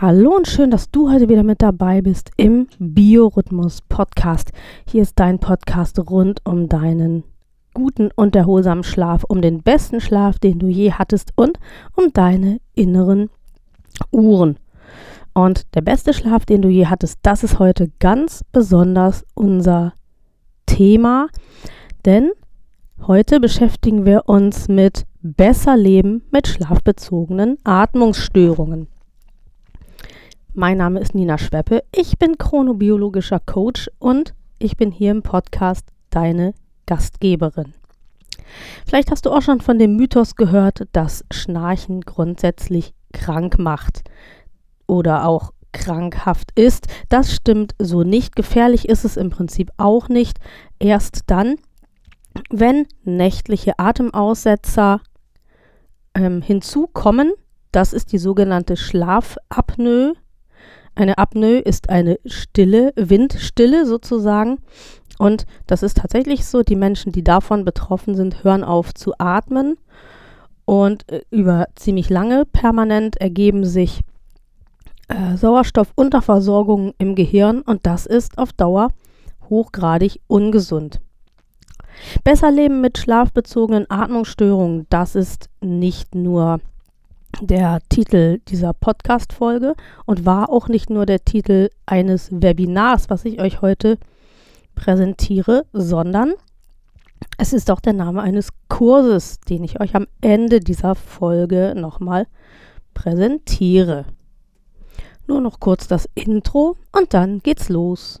Hallo und schön, dass du heute wieder mit dabei bist im Biorhythmus Podcast. Hier ist dein Podcast rund um deinen guten und erholsamen Schlaf, um den besten Schlaf, den du je hattest und um deine inneren Uhren. Und der beste Schlaf, den du je hattest, das ist heute ganz besonders unser Thema, denn heute beschäftigen wir uns mit besser leben mit schlafbezogenen Atmungsstörungen. Mein Name ist Nina Schweppe, ich bin chronobiologischer Coach und ich bin hier im Podcast deine Gastgeberin. Vielleicht hast du auch schon von dem Mythos gehört, dass Schnarchen grundsätzlich krank macht oder auch krankhaft ist. Das stimmt so nicht. Gefährlich ist es im Prinzip auch nicht. Erst dann, wenn nächtliche Atemaussetzer ähm, hinzukommen, das ist die sogenannte Schlafapnoe. Eine Apnoe ist eine Stille, Windstille sozusagen. Und das ist tatsächlich so, die Menschen, die davon betroffen sind, hören auf zu atmen. Und äh, über ziemlich lange permanent ergeben sich äh, Sauerstoffunterversorgungen im Gehirn und das ist auf Dauer hochgradig ungesund. Besser leben mit schlafbezogenen Atmungsstörungen, das ist nicht nur der Titel dieser Podcast-Folge und war auch nicht nur der Titel eines Webinars, was ich euch heute präsentiere, sondern es ist auch der Name eines Kurses, den ich euch am Ende dieser Folge nochmal präsentiere. Nur noch kurz das Intro und dann geht's los.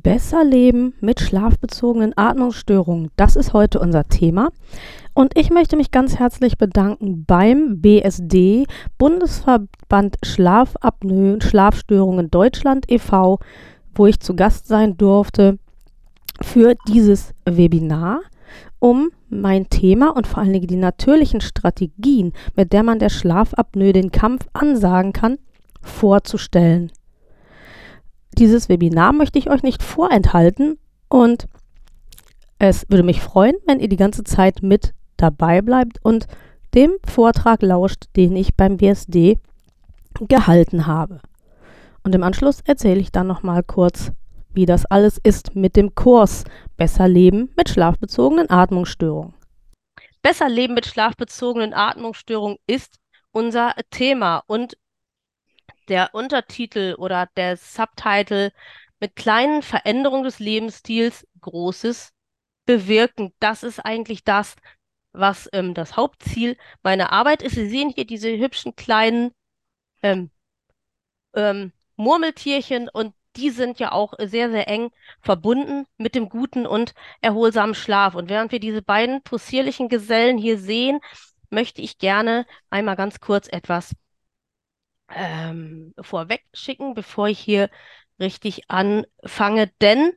Besser leben mit schlafbezogenen Atmungsstörungen. Das ist heute unser Thema. Und ich möchte mich ganz herzlich bedanken beim BSD, Bundesverband Schlafapnoe und Schlafstörungen Deutschland e.V., wo ich zu Gast sein durfte für dieses Webinar, um mein Thema und vor allen Dingen die natürlichen Strategien, mit der man der Schlafapnoe den Kampf ansagen kann, vorzustellen. Dieses Webinar möchte ich euch nicht vorenthalten und es würde mich freuen, wenn ihr die ganze Zeit mit dabei bleibt und dem Vortrag lauscht, den ich beim BSD gehalten habe. Und im Anschluss erzähle ich dann nochmal kurz, wie das alles ist mit dem Kurs Besser Leben mit schlafbezogenen Atmungsstörungen. Besser Leben mit schlafbezogenen Atmungsstörungen ist unser Thema und der Untertitel oder der Subtitle mit kleinen Veränderungen des Lebensstils Großes bewirken. Das ist eigentlich das, was ähm, das Hauptziel meiner Arbeit ist. Sie sehen hier diese hübschen kleinen ähm, ähm, Murmeltierchen und die sind ja auch sehr, sehr eng verbunden mit dem guten und erholsamen Schlaf. Und während wir diese beiden possierlichen Gesellen hier sehen, möchte ich gerne einmal ganz kurz etwas ähm, vorweg schicken, bevor ich hier richtig anfange, denn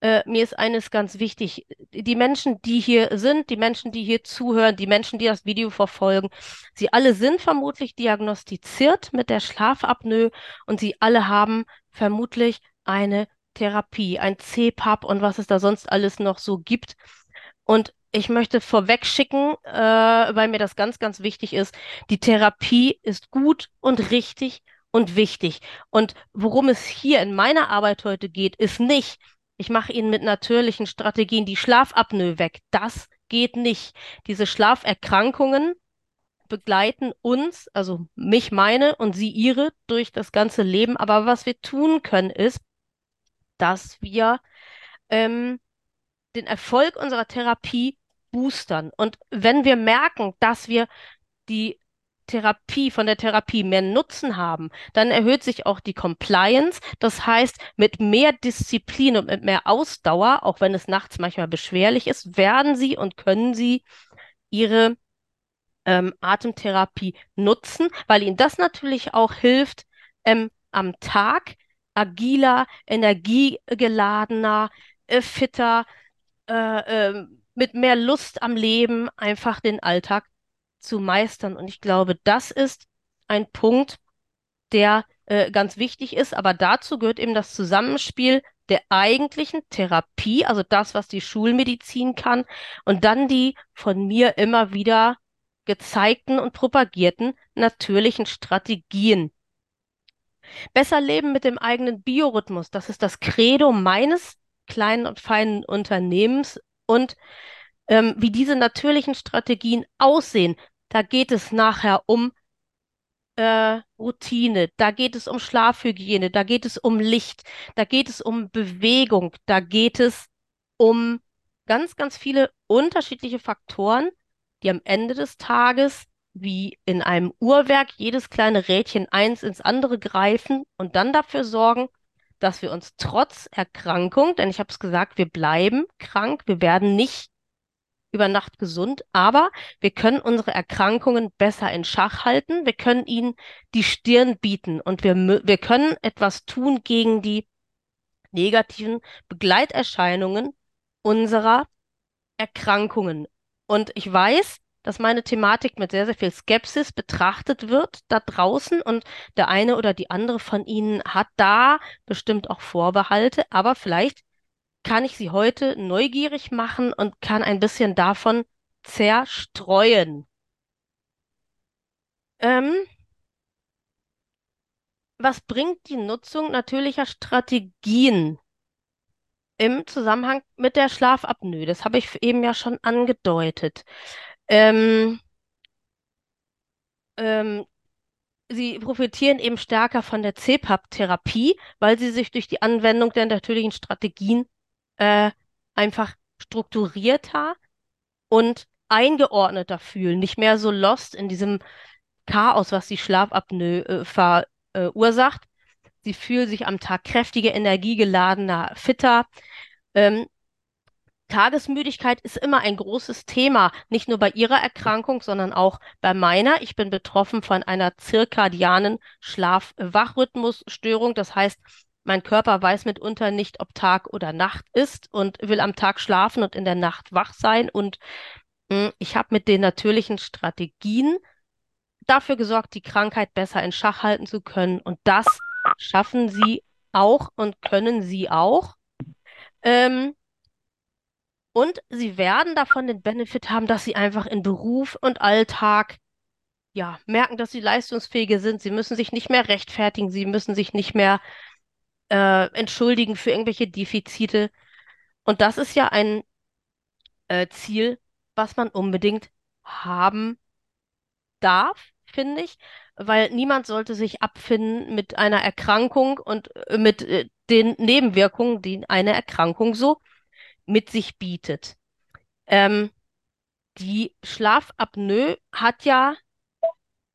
äh, mir ist eines ganz wichtig. Die Menschen, die hier sind, die Menschen, die hier zuhören, die Menschen, die das Video verfolgen, sie alle sind vermutlich diagnostiziert mit der Schlafapnoe und sie alle haben vermutlich eine Therapie, ein CPAP und was es da sonst alles noch so gibt. Und ich möchte vorweg schicken, äh, weil mir das ganz, ganz wichtig ist. Die Therapie ist gut und richtig und wichtig. Und worum es hier in meiner Arbeit heute geht, ist nicht, ich mache Ihnen mit natürlichen Strategien die Schlafapnoe weg. Das geht nicht. Diese Schlaferkrankungen begleiten uns, also mich meine und Sie ihre durch das ganze Leben. Aber was wir tun können, ist, dass wir ähm, den Erfolg unserer Therapie boostern. Und wenn wir merken, dass wir die Therapie, von der Therapie mehr Nutzen haben, dann erhöht sich auch die Compliance. Das heißt, mit mehr Disziplin und mit mehr Ausdauer, auch wenn es nachts manchmal beschwerlich ist, werden sie und können sie ihre ähm, Atemtherapie nutzen, weil ihnen das natürlich auch hilft, ähm, am Tag agiler, energiegeladener, äh, fitter, äh, äh, mit mehr Lust am Leben einfach den Alltag zu meistern. Und ich glaube, das ist ein Punkt, der äh, ganz wichtig ist. Aber dazu gehört eben das Zusammenspiel der eigentlichen Therapie, also das, was die Schulmedizin kann, und dann die von mir immer wieder gezeigten und propagierten natürlichen Strategien. Besser leben mit dem eigenen Biorhythmus, das ist das Credo meines kleinen und feinen Unternehmens und ähm, wie diese natürlichen Strategien aussehen, da geht es nachher um äh, Routine, da geht es um Schlafhygiene, da geht es um Licht, da geht es um Bewegung, da geht es um ganz, ganz viele unterschiedliche Faktoren, die am Ende des Tages wie in einem Uhrwerk jedes kleine Rädchen eins ins andere greifen und dann dafür sorgen, dass wir uns trotz Erkrankung, denn ich habe es gesagt, wir bleiben krank, wir werden nicht über Nacht gesund, aber wir können unsere Erkrankungen besser in Schach halten, wir können ihnen die Stirn bieten und wir, wir können etwas tun gegen die negativen Begleiterscheinungen unserer Erkrankungen. Und ich weiß, dass meine Thematik mit sehr, sehr viel Skepsis betrachtet wird da draußen und der eine oder die andere von Ihnen hat da bestimmt auch Vorbehalte, aber vielleicht kann ich Sie heute neugierig machen und kann ein bisschen davon zerstreuen. Ähm, was bringt die Nutzung natürlicher Strategien im Zusammenhang mit der Schlafapnoe? Das habe ich eben ja schon angedeutet. Ähm, ähm, sie profitieren eben stärker von der CPAP-Therapie, weil sie sich durch die Anwendung der natürlichen Strategien äh, einfach strukturierter und eingeordneter fühlen, nicht mehr so lost in diesem Chaos, was die Schlafapnoe äh, verursacht. Sie fühlen sich am Tag kräftiger, energiegeladener, fitter. Ähm, Tagesmüdigkeit ist immer ein großes Thema, nicht nur bei Ihrer Erkrankung, sondern auch bei meiner. Ich bin betroffen von einer zirkadianen Schlaf-Wachrhythmusstörung. Das heißt, mein Körper weiß mitunter nicht, ob Tag oder Nacht ist und will am Tag schlafen und in der Nacht wach sein. Und mh, hm, ich habe mit den natürlichen Strategien dafür gesorgt, die Krankheit besser in Schach halten zu können. Und das schaffen sie auch und können sie auch. Ähm, und sie werden davon den Benefit haben, dass sie einfach in Beruf und Alltag ja, merken, dass sie leistungsfähiger sind. Sie müssen sich nicht mehr rechtfertigen, sie müssen sich nicht mehr äh, entschuldigen für irgendwelche Defizite. Und das ist ja ein äh, Ziel, was man unbedingt haben darf, finde ich, weil niemand sollte sich abfinden mit einer Erkrankung und äh, mit äh, den Nebenwirkungen, die eine Erkrankung so mit sich bietet. Ähm, die Schlafapnoe hat ja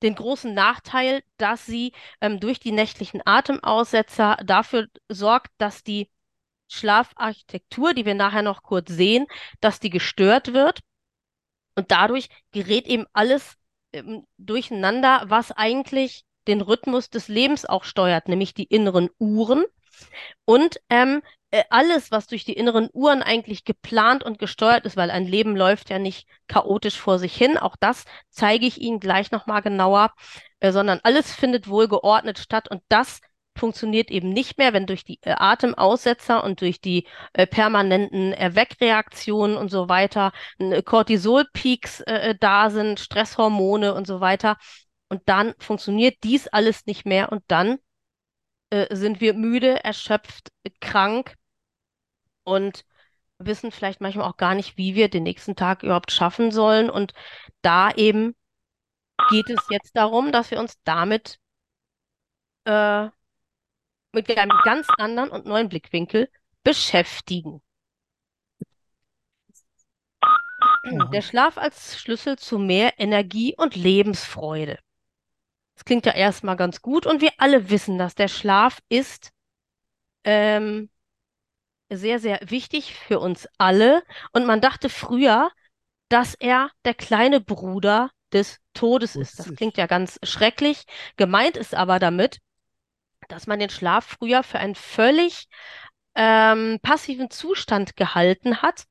den großen Nachteil, dass sie ähm, durch die nächtlichen Atemaussetzer dafür sorgt, dass die Schlafarchitektur, die wir nachher noch kurz sehen, dass die gestört wird. Und dadurch gerät eben alles ähm, durcheinander, was eigentlich den Rhythmus des Lebens auch steuert, nämlich die inneren Uhren. Und ähm, äh, alles, was durch die inneren Uhren eigentlich geplant und gesteuert ist, weil ein Leben läuft ja nicht chaotisch vor sich hin. Auch das zeige ich Ihnen gleich nochmal genauer, äh, sondern alles findet wohl geordnet statt und das funktioniert eben nicht mehr, wenn durch die äh, Atemaussetzer und durch die äh, permanenten Erweckreaktionen und so weiter äh, Cortisolpeaks äh, da sind, Stresshormone und so weiter. Und dann funktioniert dies alles nicht mehr und dann sind wir müde, erschöpft, krank und wissen vielleicht manchmal auch gar nicht, wie wir den nächsten Tag überhaupt schaffen sollen. Und da eben geht es jetzt darum, dass wir uns damit äh, mit einem ganz anderen und neuen Blickwinkel beschäftigen. Der Schlaf als Schlüssel zu mehr Energie und Lebensfreude. Das klingt ja erstmal ganz gut und wir alle wissen dass Der Schlaf ist ähm, sehr, sehr wichtig für uns alle. Und man dachte früher, dass er der kleine Bruder des Todes ist. Das klingt ja ganz schrecklich. Gemeint ist aber damit, dass man den Schlaf früher für einen völlig ähm, passiven Zustand gehalten hat,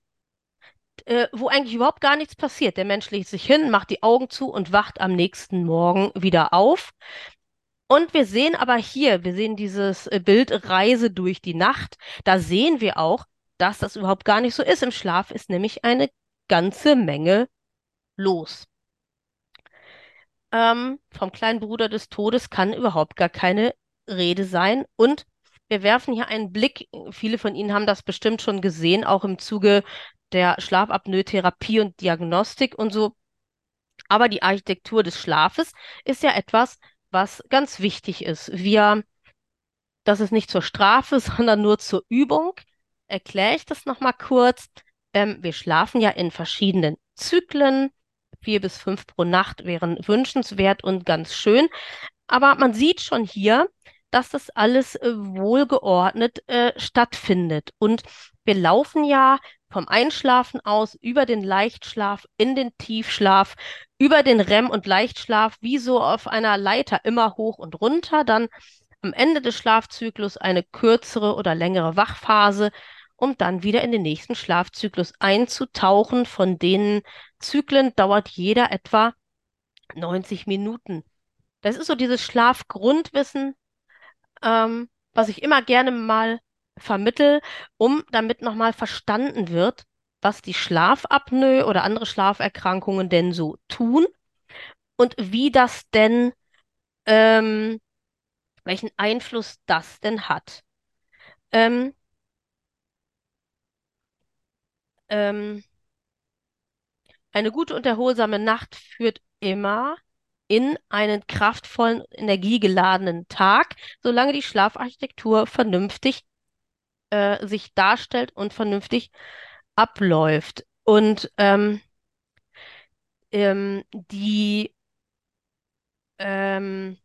äh, wo eigentlich überhaupt gar nichts passiert. Der Mensch legt sich hin, macht die Augen zu und wacht am nächsten Morgen wieder auf. Und wir sehen aber hier, wir sehen dieses äh, Bild Reise durch die Nacht. Da sehen wir auch, dass das überhaupt gar nicht so ist. Im Schlaf ist nämlich eine ganze Menge los. Ähm, vom kleinen Bruder des Todes kann überhaupt gar keine Rede sein. Und wir werfen hier einen Blick, viele von Ihnen haben das bestimmt schon gesehen, auch im Zuge der Schlafapnoe-Therapie und Diagnostik und so. Aber die Architektur des Schlafes ist ja etwas, was ganz wichtig ist. Wir, das ist nicht zur Strafe, sondern nur zur Übung. Erkläre ich das nochmal kurz. Ähm, wir schlafen ja in verschiedenen Zyklen. Vier bis fünf pro Nacht wären wünschenswert und ganz schön. Aber man sieht schon hier, dass das alles äh, wohlgeordnet äh, stattfindet. Und wir laufen ja vom Einschlafen aus über den Leichtschlaf in den Tiefschlaf, über den REM und Leichtschlaf, wie so auf einer Leiter immer hoch und runter, dann am Ende des Schlafzyklus eine kürzere oder längere Wachphase, um dann wieder in den nächsten Schlafzyklus einzutauchen. Von denen Zyklen dauert jeder etwa 90 Minuten. Das ist so dieses Schlafgrundwissen, ähm, was ich immer gerne mal vermittel, um damit nochmal verstanden wird, was die Schlafapnoe oder andere Schlaferkrankungen denn so tun und wie das denn, ähm, welchen Einfluss das denn hat. Ähm, ähm, eine gute und erholsame Nacht führt immer in einen kraftvollen, energiegeladenen Tag, solange die Schlafarchitektur vernünftig äh, sich darstellt und vernünftig abläuft. Und ähm, ähm, die ähm,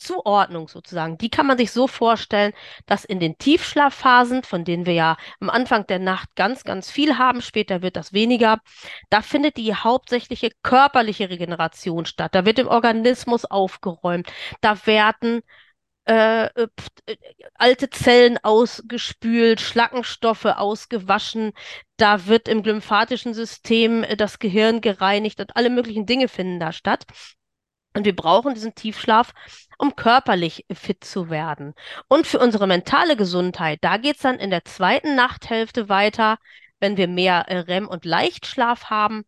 Zuordnung sozusagen, die kann man sich so vorstellen, dass in den Tiefschlafphasen, von denen wir ja am Anfang der Nacht ganz, ganz viel haben, später wird das weniger, da findet die hauptsächliche körperliche Regeneration statt. Da wird im Organismus aufgeräumt, da werden äh, äh, äh, alte Zellen ausgespült, Schlackenstoffe ausgewaschen, da wird im lymphatischen System äh, das Gehirn gereinigt und alle möglichen Dinge finden da statt. Und wir brauchen diesen Tiefschlaf, um körperlich fit zu werden. Und für unsere mentale Gesundheit, da geht es dann in der zweiten Nachthälfte weiter, wenn wir mehr äh, REM und Leichtschlaf haben.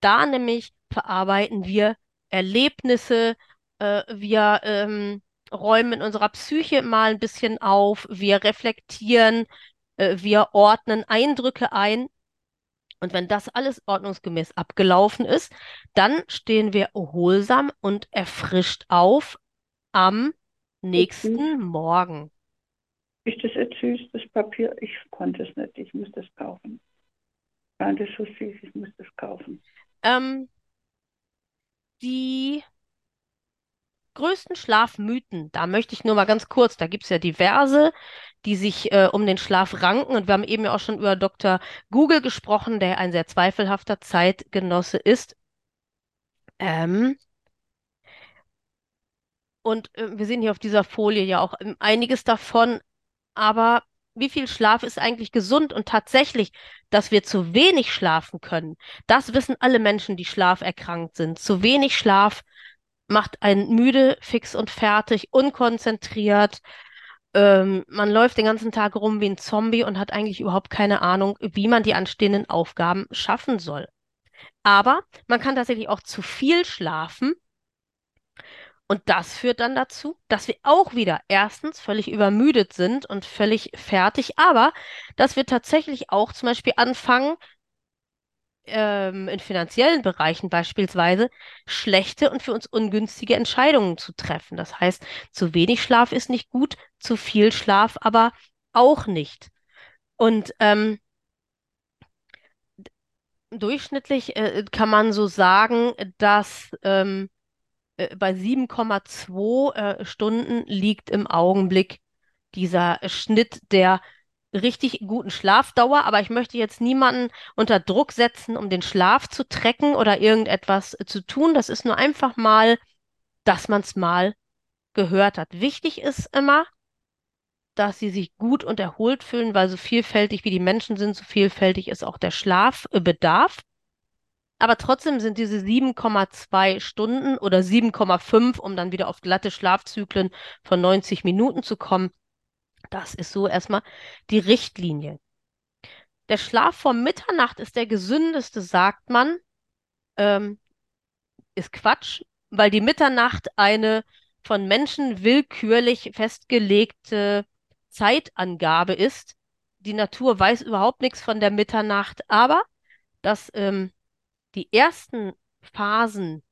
Da nämlich verarbeiten wir Erlebnisse, äh, wir ähm, räumen in unserer Psyche mal ein bisschen auf, wir reflektieren, äh, wir ordnen Eindrücke ein. Und wenn das alles ordnungsgemäß abgelaufen ist, dann stehen wir erholsam und erfrischt auf am nächsten Morgen. Ist das jetzt süß, das Papier? Ich konnte es nicht, ich muss das kaufen. War das so süß, ich muss das kaufen. Ähm, die größten Schlafmythen, da möchte ich nur mal ganz kurz, da gibt es ja diverse, die sich äh, um den Schlaf ranken. Und wir haben eben ja auch schon über Dr. Google gesprochen, der ein sehr zweifelhafter Zeitgenosse ist. Ähm, und äh, wir sehen hier auf dieser Folie ja auch ähm, einiges davon. Aber wie viel Schlaf ist eigentlich gesund? Und tatsächlich, dass wir zu wenig schlafen können, das wissen alle Menschen, die schlaferkrankt sind. Zu wenig Schlaf macht einen müde, fix und fertig, unkonzentriert. Ähm, man läuft den ganzen Tag rum wie ein Zombie und hat eigentlich überhaupt keine Ahnung, wie man die anstehenden Aufgaben schaffen soll. Aber man kann tatsächlich auch zu viel schlafen. Und das führt dann dazu, dass wir auch wieder erstens völlig übermüdet sind und völlig fertig, aber dass wir tatsächlich auch zum Beispiel anfangen, ähm, in finanziellen Bereichen beispielsweise schlechte und für uns ungünstige Entscheidungen zu treffen. Das heißt, zu wenig Schlaf ist nicht gut, zu viel Schlaf aber auch nicht. Und ähm, durchschnittlich äh, kann man so sagen, dass ähm, äh, bei 7,2 äh, Stunden liegt im Augenblick dieser Schnitt der richtig guten Schlafdauer. Aber ich möchte jetzt niemanden unter Druck setzen, um den Schlaf zu trecken oder irgendetwas äh, zu tun. Das ist nur einfach mal, dass man es mal gehört hat. Wichtig ist immer, dass sie sich gut und erholt fühlen, weil so vielfältig wie die Menschen sind, so vielfältig ist auch der Schlafbedarf. Aber trotzdem sind diese 7,2 Stunden oder 7,5, um dann wieder auf glatte Schlafzyklen von 90 Minuten zu kommen, das ist so erstmal die Richtlinie. Der Schlaf vor Mitternacht ist der gesündeste, sagt man. Ähm, ist Quatsch, weil die Mitternacht eine von Menschen willkürlich festgelegte Zeitangabe ist. Die Natur weiß überhaupt nichts von der Mitternacht, aber dass ähm, die ersten Phasen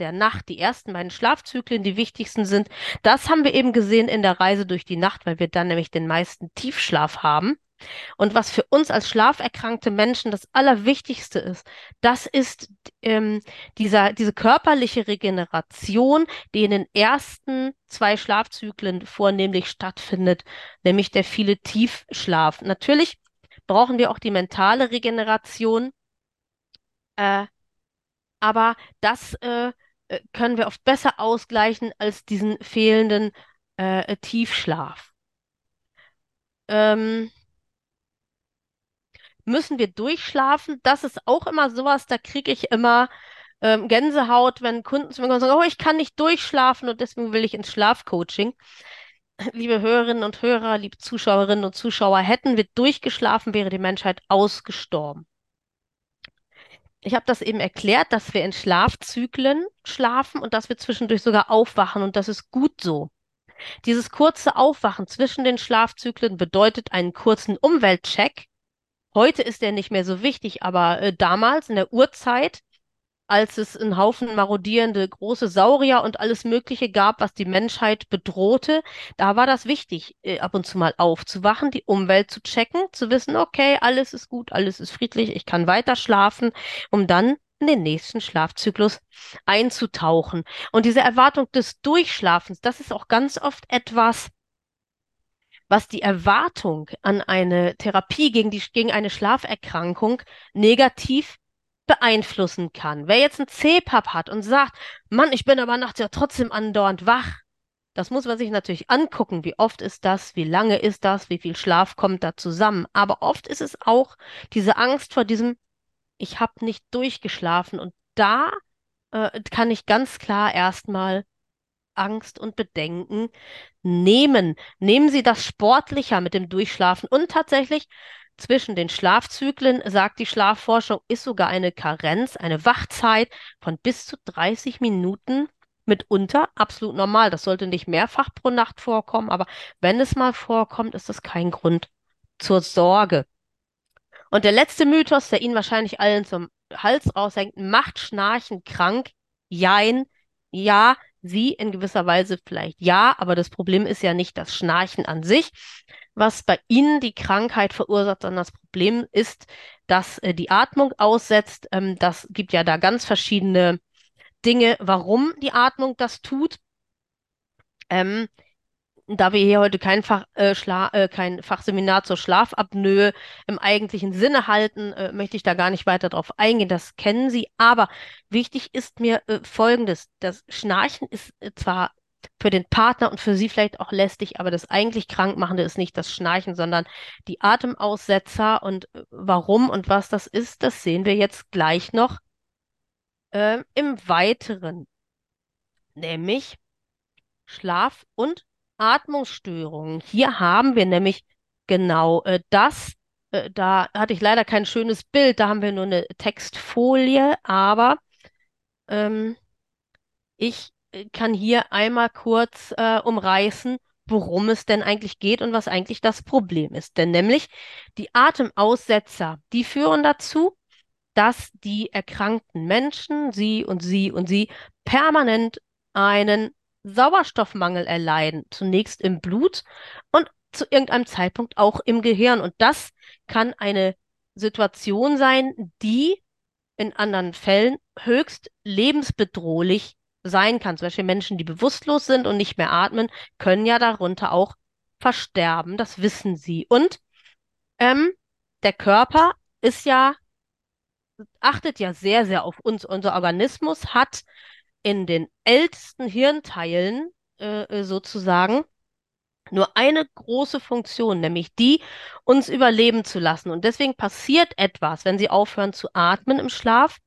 der Nacht, die ersten beiden Schlafzyklen, die wichtigsten sind, das haben wir eben gesehen in der Reise durch die Nacht, weil wir dann nämlich den meisten Tiefschlaf haben. Und was für uns als schlaferkrankte Menschen das Allerwichtigste ist, das ist ähm, dieser, diese körperliche Regeneration, die in den ersten zwei Schlafzyklen vornehmlich stattfindet, nämlich der viele Tiefschlaf. Natürlich brauchen wir auch die mentale Regeneration, äh, aber das äh, äh können wir oft besser ausgleichen als diesen fehlenden äh, Tiefschlaf. Ähm, müssen wir durchschlafen? Das ist auch immer sowas, da kriege ich immer ähm, Gänsehaut, wenn Kunden zu mir kommen und sagen, oh, ich kann nicht durchschlafen und deswegen will ich ins Schlafcoaching. Liebe Hörerinnen und Hörer, liebe Zuschauerinnen und Zuschauer, hätten wir durchgeschlafen, wäre die Menschheit ausgestorben. Ich habe das eben erklärt, dass wir in Schlafzyklen schlafen und dass wir zwischendurch sogar aufwachen und das ist gut so. Dieses kurze Aufwachen zwischen den Schlafzyklen bedeutet einen kurzen Umweltcheck, Heute ist der nicht mehr so wichtig, aber äh, damals in der Urzeit, als es einen Haufen marodierende große Saurier und alles Mögliche gab, was die Menschheit bedrohte, da war das wichtig, äh, ab und zu mal aufzuwachen, die Umwelt zu checken, zu wissen, okay, alles ist gut, alles ist friedlich, ich kann weiter schlafen, um dann in den nächsten Schlafzyklus einzutauchen. Und diese Erwartung des Durchschlafens, das ist auch ganz oft etwas, was die Erwartung an eine Therapie gegen, die, gegen eine Schlaferkrankung negativ beeinflussen kann. Wer jetzt einen CPAP hat und sagt, Mann, ich bin aber nachts ja trotzdem andauernd wach, das muss man sich natürlich angucken. Wie oft ist das? Wie lange ist das? Wie viel Schlaf kommt da zusammen? Aber oft ist es auch diese Angst vor diesem, ich habe nicht durchgeschlafen. Und da äh, kann ich ganz klar erstmal Angst und Bedenken nehmen. Nehmen Sie das sportlicher mit dem Durchschlafen. Und tatsächlich zwischen den Schlafzyklen, sagt die Schlafforschung, ist sogar eine Karenz, eine Wachzeit von bis zu 30 Minuten mitunter absolut normal. Das sollte nicht mehrfach pro Nacht vorkommen, aber wenn es mal vorkommt, ist das kein Grund zur Sorge. Und der letzte Mythos, der Ihnen wahrscheinlich allen zum Hals raushängt, macht Schnarchen krank? Jein. Ja, sie in gewisser Weise vielleicht ja, aber das Problem ist ja nicht das Schnarchen an sich, was bei ihnen die Krankheit verursacht, sondern das Problem ist, dass äh, die Atmung aussetzt. Ähm, das gibt ja da ganz verschiedene Dinge, warum die Atmung das tut. Ähm, da wir hier heute kein, Fach, äh, äh, kein Fachseminar zur Schlafapnoe im eigentlichen Sinne halten, äh, möchte ich da gar nicht weiter drauf eingehen. Das kennen Sie. Aber wichtig ist mir äh, Folgendes. Das Schnarchen ist äh, zwar für den Partner und für Sie vielleicht auch lästig, aber das eigentlich Krankmachende ist nicht das Schnarchen, sondern die Atemaussetzer. Und äh, warum und was das ist, das sehen wir jetzt gleich noch ähm, im Weiteren. Nämlich Schlaf und Atmungsstörungen. Hier haben wir nämlich genau äh, das. Äh, da hatte ich leider kein schönes Bild, da haben wir nur eine Textfolie, aber ähm, ich äh, kann hier einmal kurz äh, umreißen, worum es denn eigentlich geht und was eigentlich das Problem ist. Denn nämlich die Atemaussetzer, die führen dazu, dass die erkrankten Menschen, sie und sie und sie, permanent einen Sauerstoffmangel erleiden, zunächst im Blut und zu irgendeinem Zeitpunkt auch im Gehirn. Und das kann eine Situation sein, die in anderen Fällen höchst lebensbedrohlich sein kann. Zum Beispiel Menschen, die bewusstlos sind und nicht mehr atmen, können ja darunter auch versterben. Das wissen sie. Und ähm, der Körper ist ja, achtet ja sehr, sehr auf uns. Unser Organismus hat in den ältesten Hirnteilen äh, äh sozusagen nur eine große Funktion, nämlich die, uns überleben zu lassen. Und deswegen passiert etwas, wenn Sie aufhören zu atmen im Schlaf,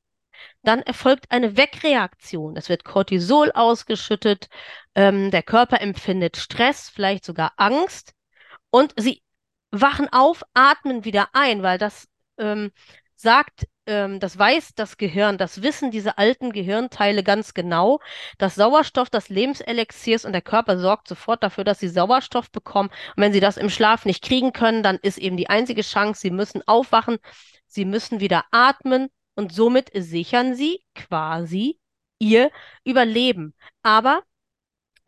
dann erfolgt eine Wegreaktion. Es wird Cortisol ausgeschüttet, ähm, der Körper empfindet Stress, vielleicht sogar Angst und Sie wachen auf, atmen wieder ein, weil das ähm, sagt, ähm, das weiß das Gehirn, das wissen diese alten Gehirnteile ganz genau, dass Sauerstoff das Lebenselixier ist und der Körper sorgt sofort dafür, dass sie Sauerstoff bekommen. Und wenn sie das im Schlaf nicht kriegen können, dann ist eben die einzige Chance, sie müssen aufwachen, sie müssen wieder atmen und somit sichern sie quasi ihr Überleben. Aber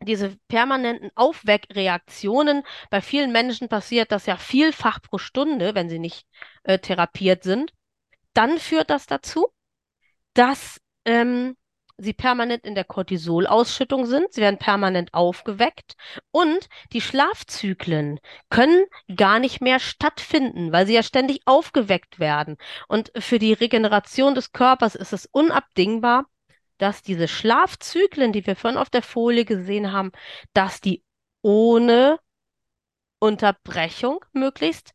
diese permanenten Aufweckreaktionen, bei vielen Menschen passiert das ja vielfach pro Stunde, wenn sie nicht äh, therapiert sind dann führt das dazu, dass ähm, sie permanent in der Cortisolausschüttung sind, sie werden permanent aufgeweckt und die Schlafzyklen können gar nicht mehr stattfinden, weil sie ja ständig aufgeweckt werden. Und für die Regeneration des Körpers ist es unabdingbar, dass diese Schlafzyklen, die wir vorhin auf der Folie gesehen haben, dass die ohne Unterbrechung möglichst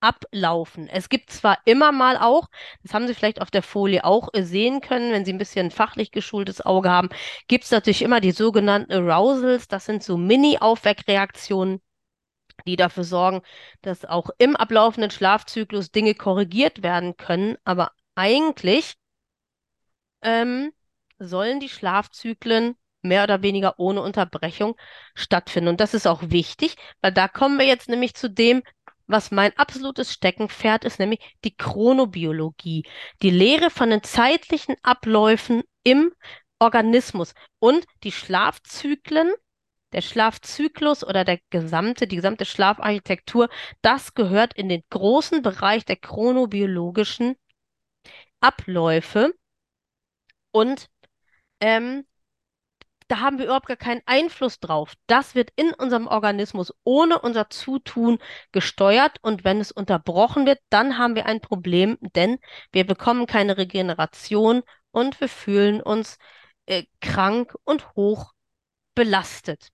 ablaufen. Es gibt zwar immer mal auch, das haben Sie vielleicht auf der Folie auch sehen können, wenn Sie ein bisschen fachlich geschultes Auge haben, gibt es natürlich immer die sogenannten Arousals. Das sind so Mini-Aufweckreaktionen, die dafür sorgen, dass auch im ablaufenden Schlafzyklus Dinge korrigiert werden können. Aber eigentlich ähm, sollen die Schlafzyklen mehr oder weniger ohne Unterbrechung stattfinden. Und das ist auch wichtig, weil da kommen wir jetzt nämlich zu dem, was mein absolutes Steckenpferd ist, nämlich die Chronobiologie, die Lehre von den zeitlichen Abläufen im Organismus und die Schlafzyklen, der Schlafzyklus oder der gesamte, die gesamte Schlafarchitektur, das gehört in den großen Bereich der chronobiologischen Abläufe. Und ähm, da haben wir überhaupt gar keinen Einfluss drauf. Das wird in unserem Organismus ohne unser Zutun gesteuert und wenn es unterbrochen wird, dann haben wir ein Problem, denn wir bekommen keine Regeneration und wir fühlen uns äh, krank und hoch belastet.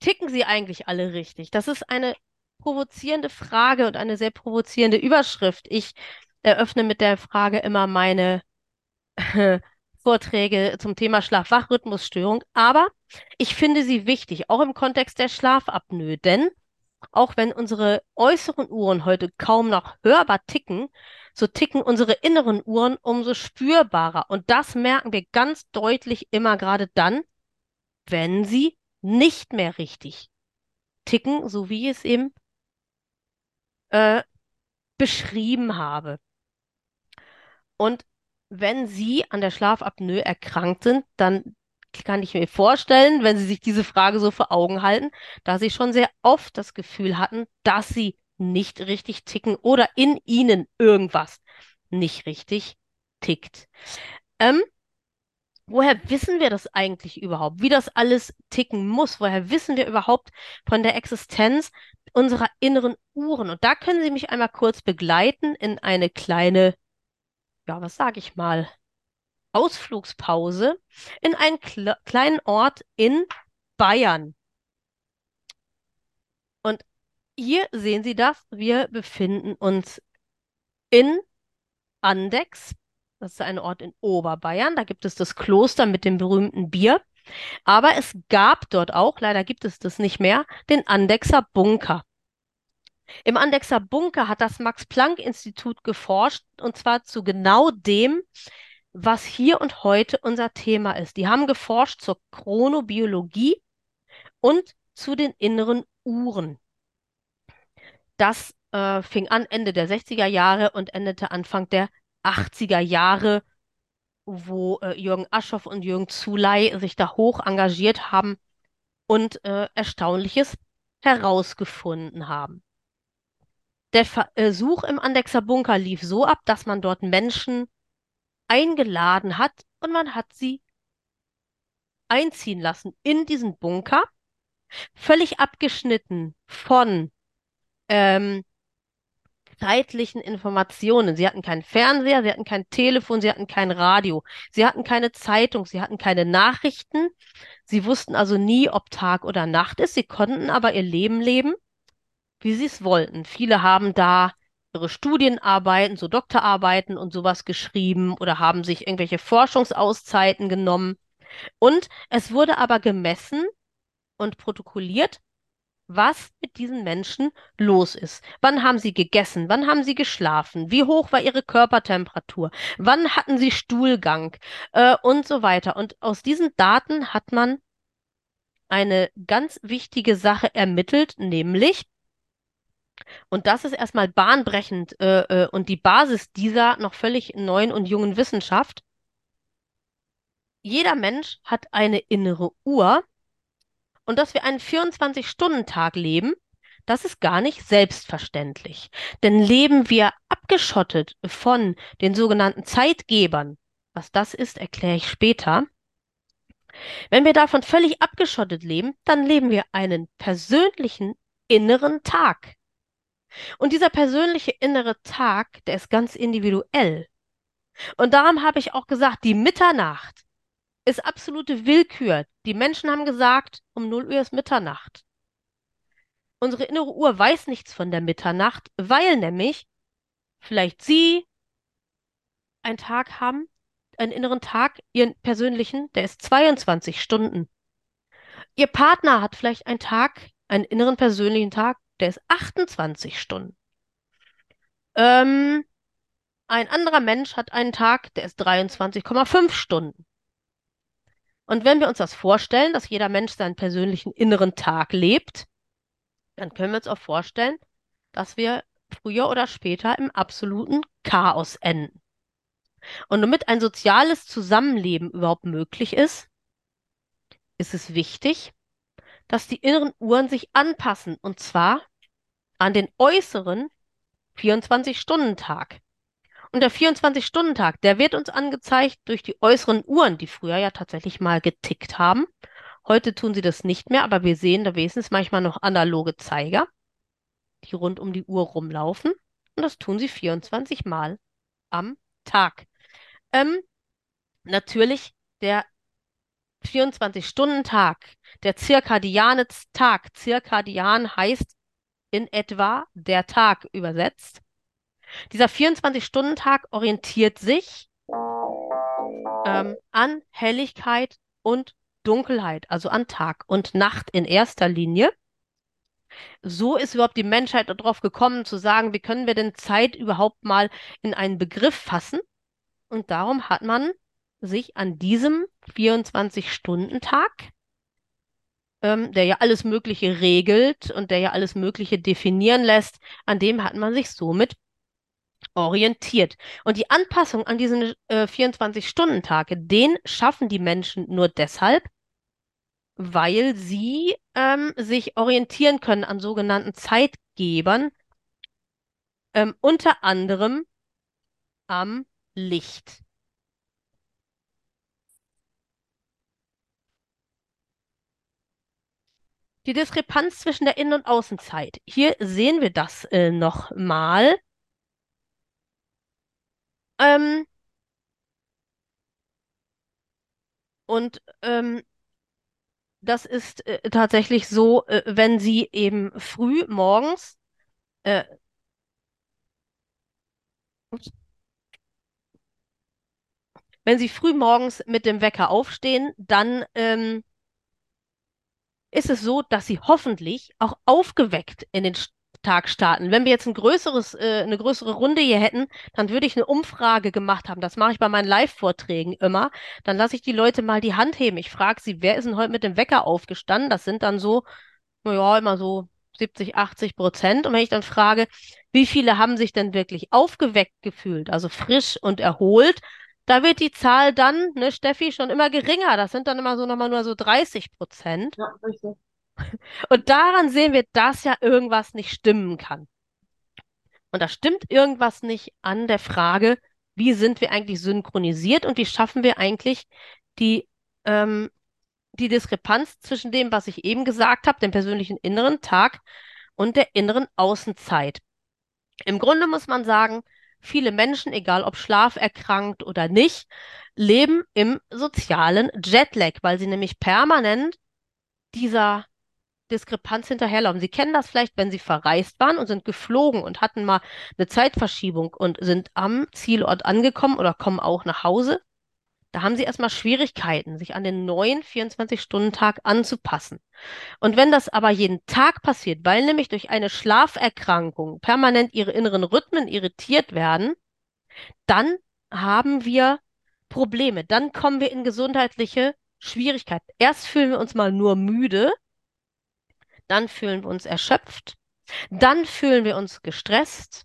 Ticken Sie eigentlich alle richtig? Das ist eine provozierende Frage und eine sehr provozierende Überschrift. Ich eröffne mit der Frage immer meine Vorträge zum Thema Schlaf-Wach-Rhythmusstörung. Aber ich finde sie wichtig, auch im Kontext der Schlafapnoe, denn auch wenn unsere äußeren Uhren heute kaum noch hörbar ticken, so ticken unsere inneren Uhren umso spürbarer. Und das merken wir ganz deutlich immer gerade dann, wenn sie nicht mehr richtig ticken, so wie ich es eben äh, beschrieben habe. Und wenn Sie an der Schlafapnoe erkrankt sind, dann kann ich mir vorstellen, wenn Sie sich diese Frage so vor Augen halten, dass Sie schon sehr oft das Gefühl hatten, dass Sie nicht richtig ticken oder in Ihnen irgendwas nicht richtig tickt. Ähm, woher wissen wir das eigentlich überhaupt? Wie das alles ticken muss? Woher wissen wir überhaupt von der Existenz unserer inneren Uhren? Und da können Sie mich einmal kurz begleiten in eine kleine ja, was sage ich mal, Ausflugspause in einen kle kleinen Ort in Bayern. Und hier sehen Sie das. Wir befinden uns in Andex. Das ist ein Ort in Oberbayern. Da gibt es das Kloster mit dem berühmten Bier. Aber es gab dort auch, leider gibt es das nicht mehr, den Andexer Bunker. Im Andexer Bunker hat das Max-Planck-Institut geforscht, und zwar zu genau dem, was hier und heute unser Thema ist. Die haben geforscht zur Chronobiologie und zu den inneren Uhren. Das äh, fing an Ende der 60er Jahre und endete Anfang der 80er Jahre, wo äh, Jürgen Aschoff und Jürgen Zuley sich da hoch engagiert haben und äh, Erstaunliches herausgefunden haben. Der Versuch im Andexer Bunker lief so ab, dass man dort Menschen eingeladen hat und man hat sie einziehen lassen in diesen Bunker, völlig abgeschnitten von ähm, zeitlichen Informationen. Sie hatten keinen Fernseher, sie hatten kein Telefon, sie hatten kein Radio, sie hatten keine Zeitung, sie hatten keine Nachrichten. Sie wussten also nie, ob Tag oder Nacht ist. Sie konnten aber ihr Leben leben, wie sie es wollten. Viele haben da ihre Studienarbeiten, so Doktorarbeiten und sowas geschrieben oder haben sich irgendwelche Forschungsauszeiten genommen. Und es wurde aber gemessen und protokolliert, was mit diesen Menschen los ist. Wann haben sie gegessen? Wann haben sie geschlafen? Wie hoch war ihre Körpertemperatur? Wann hatten sie Stuhlgang? Äh, und so weiter. Und aus diesen Daten hat man eine ganz wichtige Sache ermittelt, nämlich, und das ist erstmal bahnbrechend äh, äh, und die Basis dieser noch völlig neuen und jungen Wissenschaft, jeder Mensch hat eine innere Uhr, und dass wir einen 24-Stunden-Tag leben, das ist gar nicht selbstverständlich. Denn leben wir abgeschottet von den sogenannten Zeitgebern, was das ist, erkläre ich später. Wenn wir davon völlig abgeschottet leben, dann leben wir einen persönlichen inneren Tag. Und dieser persönliche innere Tag, der ist ganz individuell. Und darum habe ich auch gesagt, die Mitternacht ist absolute Willkür. Die Menschen haben gesagt, um 0 Uhr ist Mitternacht. Unsere innere Uhr weiß nichts von der Mitternacht, weil nämlich vielleicht Sie einen Tag haben, einen inneren Tag, Ihren persönlichen, der ist 22 Stunden. Ihr Partner hat vielleicht einen Tag, einen inneren persönlichen Tag, der ist 28 Stunden. Ähm, ein anderer Mensch hat einen Tag, der ist 23,5 Stunden. Und wenn wir uns das vorstellen, dass jeder Mensch seinen persönlichen inneren Tag lebt, dann können wir uns auch vorstellen, dass wir früher oder später im absoluten Chaos enden. Und damit ein soziales Zusammenleben überhaupt möglich ist, ist es wichtig, dass die inneren Uhren sich anpassen, und zwar an den äußeren 24-Stunden-Tag. Und der 24-Stunden-Tag, der wird uns angezeigt durch die äußeren Uhren, die früher ja tatsächlich mal getickt haben. Heute tun sie das nicht mehr, aber wir sehen da wenigstens manchmal noch analoge Zeiger, die rund um die Uhr rumlaufen. Und das tun sie 24 Mal am Tag. Ähm, natürlich der 24-Stunden-Tag, der zirkadiane Tag. Zirkadian heißt in etwa der Tag übersetzt. Dieser 24-Stunden-Tag orientiert sich ähm, an Helligkeit und Dunkelheit, also an Tag und Nacht in erster Linie. So ist überhaupt die Menschheit darauf gekommen, zu sagen, wie können wir denn Zeit überhaupt mal in einen Begriff fassen? Und darum hat man sich an diesem 24-Stunden-Tag, ähm, der ja alles Mögliche regelt und der ja alles Mögliche definieren lässt, an dem hat man sich somit orientiert. Und die Anpassung an diesen äh, 24-Stunden-Tag, den schaffen die Menschen nur deshalb, weil sie ähm, sich orientieren können an sogenannten Zeitgebern, ähm, unter anderem am Licht. Die Diskrepanz zwischen der Innen- und Außenzeit. Hier sehen wir das äh, nochmal. Ähm, und ähm, das ist äh, tatsächlich so, äh, wenn Sie eben früh morgens äh, wenn Sie früh morgens mit dem Wecker aufstehen, dann ähm, ist es so, dass Sie hoffentlich auch aufgeweckt in den Tag starten. Wenn wir jetzt ein größeres, äh, eine größere Runde hier hätten, dann würde ich eine Umfrage gemacht haben. Das mache ich bei meinen Live-Vorträgen immer. Dann lasse ich die Leute mal die Hand heben. Ich frage sie, wer ist denn heute mit dem Wecker aufgestanden? Das sind dann so, naja, immer so 70, 80 Prozent. Und wenn ich dann frage, wie viele haben sich denn wirklich aufgeweckt gefühlt, also frisch und erholt, da wird die Zahl dann, ne, Steffi, schon immer geringer. Das sind dann immer so nochmal nur so 30 Prozent. Ja, richtig. Und daran sehen wir, dass ja irgendwas nicht stimmen kann. Und da stimmt irgendwas nicht an der Frage, wie sind wir eigentlich synchronisiert und wie schaffen wir eigentlich die, ähm, die Diskrepanz zwischen dem, was ich eben gesagt habe, dem persönlichen inneren Tag und der inneren Außenzeit. Im Grunde muss man sagen, viele Menschen, egal ob schlaferkrankt oder nicht, leben im sozialen Jetlag, weil sie nämlich permanent dieser Diskrepanz hinterherlaufen. Sie kennen das vielleicht, wenn Sie verreist waren und sind geflogen und hatten mal eine Zeitverschiebung und sind am Zielort angekommen oder kommen auch nach Hause. Da haben Sie erstmal Schwierigkeiten, sich an den neuen 24-Stunden-Tag anzupassen. Und wenn das aber jeden Tag passiert, weil nämlich durch eine Schlaferkrankung permanent Ihre inneren Rhythmen irritiert werden, dann haben wir Probleme. Dann kommen wir in gesundheitliche Schwierigkeiten. Erst fühlen wir uns mal nur müde dann fühlen wir uns erschöpft, dann fühlen wir uns gestresst,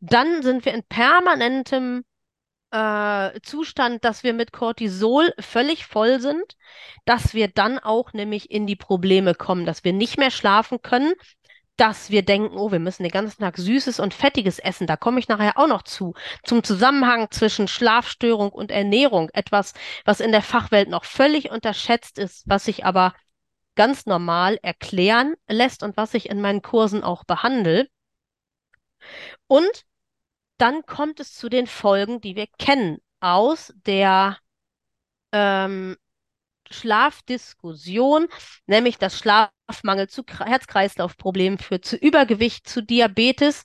dann sind wir in permanentem äh, Zustand, dass wir mit Cortisol völlig voll sind, dass wir dann auch nämlich in die Probleme kommen, dass wir nicht mehr schlafen können, dass wir denken, oh, wir müssen den ganzen Tag Süßes und Fettiges essen. Da komme ich nachher auch noch zu. Zum Zusammenhang zwischen Schlafstörung und Ernährung. Etwas, was in der Fachwelt noch völlig unterschätzt ist, was sich aber ganz normal erklären lässt und was ich in meinen Kursen auch behandle. Und dann kommt es zu den Folgen, die wir kennen aus der ähm, Schlafdiskussion, nämlich dass Schlafmangel zu Herz-Kreislauf-Problemen führt, zu Übergewicht, zu Diabetes,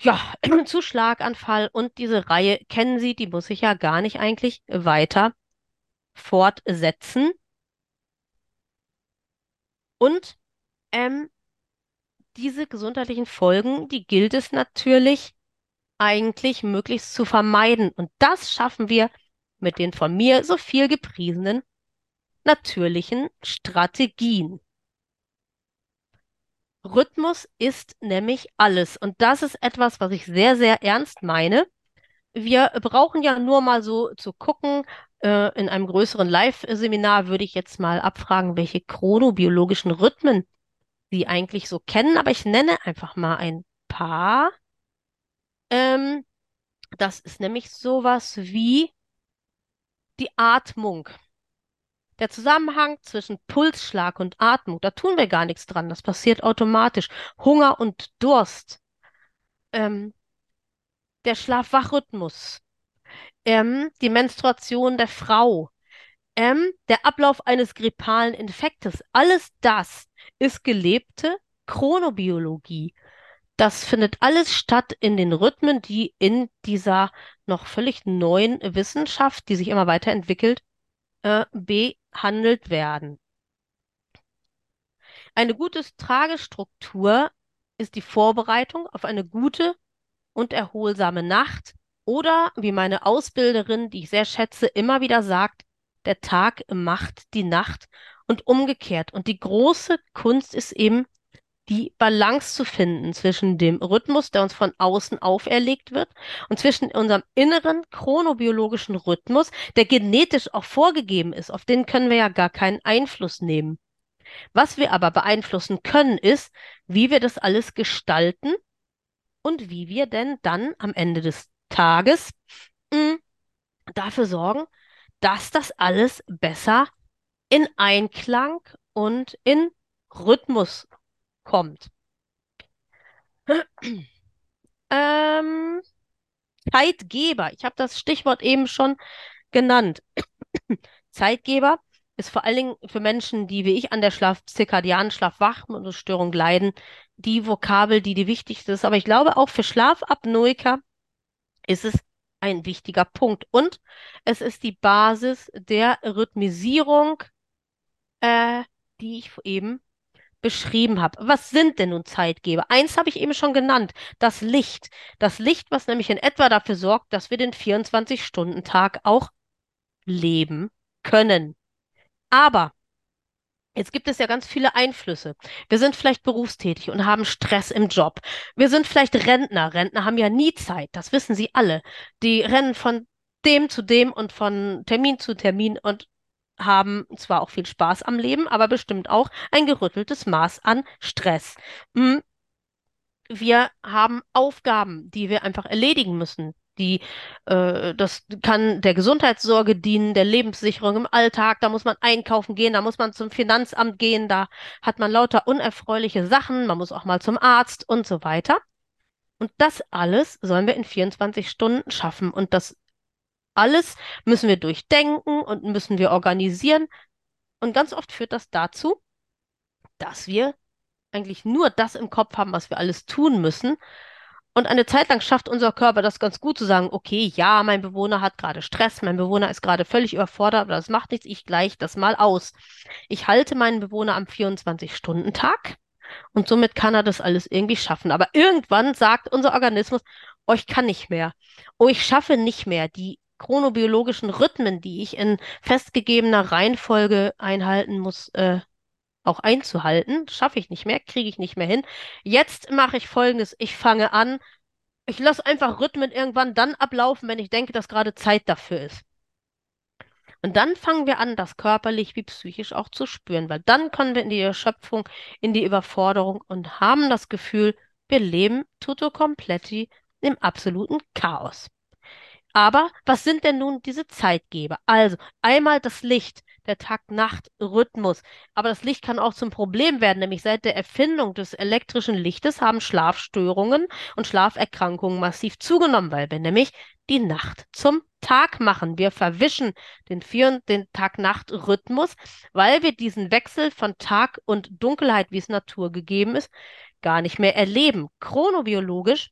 ja, zu Schlaganfall und diese Reihe kennen Sie, die muss ich ja gar nicht eigentlich weiter fortsetzen. Und ähm, diese gesundheitlichen Folgen, die gilt es natürlich eigentlich möglichst zu vermeiden. Und das schaffen wir mit den von mir so viel gepriesenen natürlichen Strategien. Rhythmus ist nämlich alles. Und das ist etwas, was ich sehr, sehr ernst meine. Wir brauchen ja nur mal so zu gucken, äh, in einem größeren Live-Seminar würde ich jetzt mal abfragen, welche chronobiologischen Rhythmen Sie eigentlich so kennen, aber ich nenne einfach mal ein paar. Ähm, das ist nämlich sowas wie die Atmung. Der Zusammenhang zwischen Pulsschlag und Atmung, da tun wir gar nichts dran, das passiert automatisch. Hunger und Durst. Ähm, der Schlaf-Wach-Rhythmus ähm, die Menstruation der Frau, ähm, der Ablauf eines grippalen Infektes. Alles das ist gelebte Chronobiologie. Das findet alles statt in den Rhythmen, die in dieser noch völlig neuen Wissenschaft, die sich immer weiterentwickelt, äh, behandelt werden. Eine gute Tragestruktur ist die Vorbereitung auf eine gute und erholsame Nacht oder wie meine Ausbilderin, die ich sehr schätze, immer wieder sagt, der Tag macht die Nacht und umgekehrt. Und die große Kunst ist eben, die Balance zu finden zwischen dem Rhythmus, der uns von außen auferlegt wird, und zwischen unserem inneren chronobiologischen Rhythmus, der genetisch auch vorgegeben ist. Auf den können wir ja gar keinen Einfluss nehmen. Was wir aber beeinflussen können, ist, wie wir das alles gestalten und wie wir denn dann am Ende des Tages mh, hm, dafür sorgen, dass das alles besser in Einklang und in Rhythmus kommt. ähm, Zeitgeber, ich habe das Stichwort eben schon genannt. Zeitgeber ist vor allen Dingen für Menschen, die wie ich an der Schlaf zirkadianen Schlafwachstörung leiden, die Vokabel, die die wichtigste ist. Aber ich glaube auch für Schlafapnoiker ist es ein wichtiger Punkt. Und es ist die Basis der Rhythmisierung, äh, die ich eben beschrieben habe. Was sind denn nun Zeitgeber? Eins habe ich eben schon genannt, das Licht. Das Licht, was nämlich in etwa dafür sorgt, dass wir den 24-Stunden-Tag auch leben können. Aber Jetzt gibt es ja ganz viele Einflüsse. Wir sind vielleicht berufstätig und haben Stress im Job. Wir sind vielleicht Rentner. Rentner haben ja nie Zeit. Das wissen Sie alle. Die rennen von dem zu dem und von Termin zu Termin und haben zwar auch viel Spaß am Leben, aber bestimmt auch ein gerütteltes Maß an Stress. Hm. wir haben Aufgaben, die wir einfach erledigen müssen. Die, äh, das kann der Gesundheitssorge dienen, der Lebenssicherung im Alltag. Da muss man einkaufen gehen, da muss man zum Finanzamt gehen, da hat man lauter unerfreuliche Sachen, man muss auch mal zum Arzt und so weiter. Und das alles sollen wir in 24 Stunden schaffen. Und das alles müssen wir durchdenken und müssen wir organisieren. Und ganz oft führt das dazu, dass wir eigentlich nur das im Kopf haben, was wir alles tun müssen. Und eine Zeit lang schafft unser Körper das ganz gut zu sagen, okay, ja, mein Bewohner hat gerade Stress, mein Bewohner ist gerade völlig überfordert, aber das macht nichts, ich gleiche das mal aus. Ich halte meinen Bewohner am 24-Stunden-Tag und somit kann er das alles irgendwie schaffen. Aber irgendwann sagt unser Organismus, oh, ich kann nicht mehr. Oh, ich schaffe nicht mehr. Die chronobiologischen Rhythmen, die ich in festgegebener Reihenfolge einhalten muss, äh, auch einzuhalten. Schaffe ich nicht mehr, kriege ich nicht mehr hin. Jetzt mache ich Folgendes. Ich fange an. Ich lasse einfach Rhythmen irgendwann dann ablaufen, wenn ich denke, dass gerade Zeit dafür ist. Und dann fangen wir an, das körperlich wie psychisch auch zu spüren, weil dann kommen wir in die Erschöpfung, in die Überforderung und haben das Gefühl, wir leben tutto completi im absoluten Chaos. Aber was sind denn nun diese Zeitgeber? Also einmal das Licht der Tag-Nacht-Rhythmus. Aber das Licht kann auch zum Problem werden, nämlich seit der Erfindung des elektrischen Lichtes haben Schlafstörungen und Schlaferkrankungen massiv zugenommen, weil wir nämlich die Nacht zum Tag machen. Wir verwischen den, den Tag-Nacht-Rhythmus, weil wir diesen Wechsel von Tag und Dunkelheit, wie es Natur gegeben ist, gar nicht mehr erleben. Chronobiologisch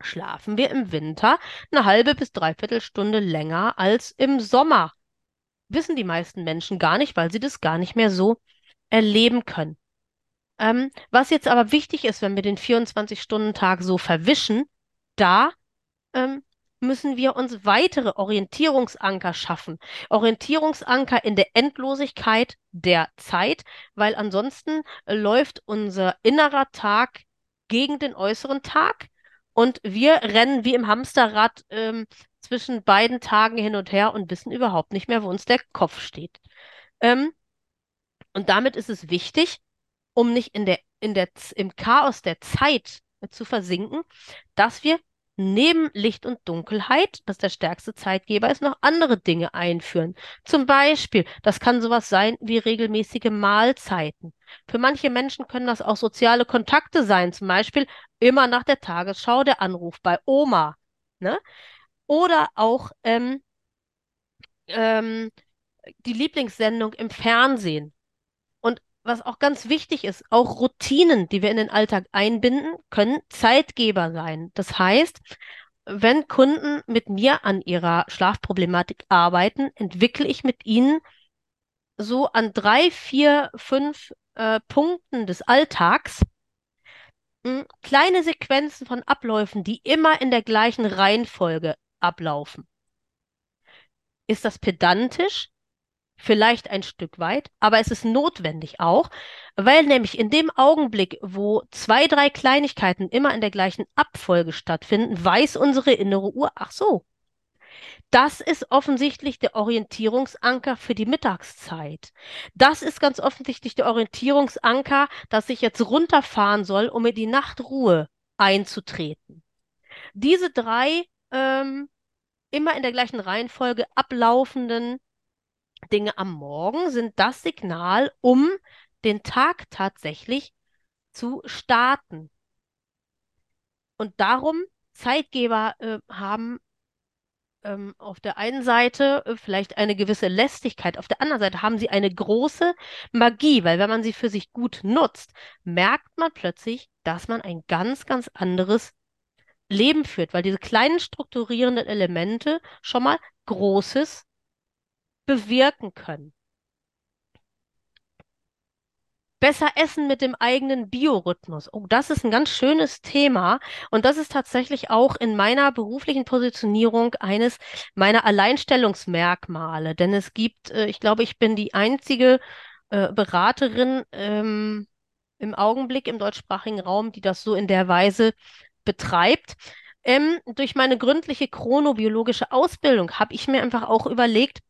schlafen wir im Winter eine halbe bis dreiviertel Stunde länger als im Sommer wissen die meisten Menschen gar nicht, weil sie das gar nicht mehr so erleben können. Ähm, was jetzt aber wichtig ist, wenn wir den 24-Stunden-Tag so verwischen, da ähm, müssen wir uns weitere Orientierungsanker schaffen. Orientierungsanker in der Endlosigkeit der Zeit, weil ansonsten äh, läuft unser innerer Tag gegen den äußeren Tag und wir rennen wie im Hamsterrad ähm, zwischen beiden Tagen hin und her und wissen überhaupt nicht mehr, wo uns der Kopf steht. Ähm, und damit ist es wichtig, um nicht in der, in der, im Chaos der Zeit zu versinken, dass wir neben Licht und Dunkelheit, das der stärkste Zeitgeber ist, noch andere Dinge einführen. Zum Beispiel, das kann sowas sein wie regelmäßige Mahlzeiten. Für manche Menschen können das auch soziale Kontakte sein, zum Beispiel immer nach der Tagesschau der Anruf bei Oma. Ne? Oder auch ähm, ähm, die Lieblingssendung im Fernsehen. Was auch ganz wichtig ist, auch Routinen, die wir in den Alltag einbinden, können Zeitgeber sein. Das heißt, wenn Kunden mit mir an ihrer Schlafproblematik arbeiten, entwickle ich mit ihnen so an drei, vier, fünf äh, Punkten des Alltags hm, kleine Sequenzen von Abläufen, die immer in der gleichen Reihenfolge ablaufen. Ist das pedantisch? Vielleicht ein Stück weit, aber es ist notwendig auch, weil nämlich in dem Augenblick, wo zwei, drei Kleinigkeiten immer in der gleichen Abfolge stattfinden, weiß unsere innere Uhr, ach so, das ist offensichtlich der Orientierungsanker für die Mittagszeit. Das ist ganz offensichtlich der Orientierungsanker, dass ich jetzt runterfahren soll, um in die Nachtruhe einzutreten. Diese drei ähm, immer in der gleichen Reihenfolge ablaufenden Dinge am Morgen sind das Signal, um den Tag tatsächlich zu starten. Und darum Zeitgeber äh, haben ähm, auf der einen Seite äh, vielleicht eine gewisse Lästigkeit, auf der anderen Seite haben sie eine große Magie, weil wenn man sie für sich gut nutzt, merkt man plötzlich, dass man ein ganz, ganz anderes Leben führt, weil diese kleinen strukturierenden Elemente schon mal Großes bewirken können. Besser essen mit dem eigenen Biorhythmus. Oh, das ist ein ganz schönes Thema. Und das ist tatsächlich auch in meiner beruflichen Positionierung eines meiner Alleinstellungsmerkmale. Denn es gibt, äh, ich glaube, ich bin die einzige äh, Beraterin ähm, im Augenblick im deutschsprachigen Raum, die das so in der Weise betreibt. Ähm, durch meine gründliche chronobiologische Ausbildung habe ich mir einfach auch überlegt,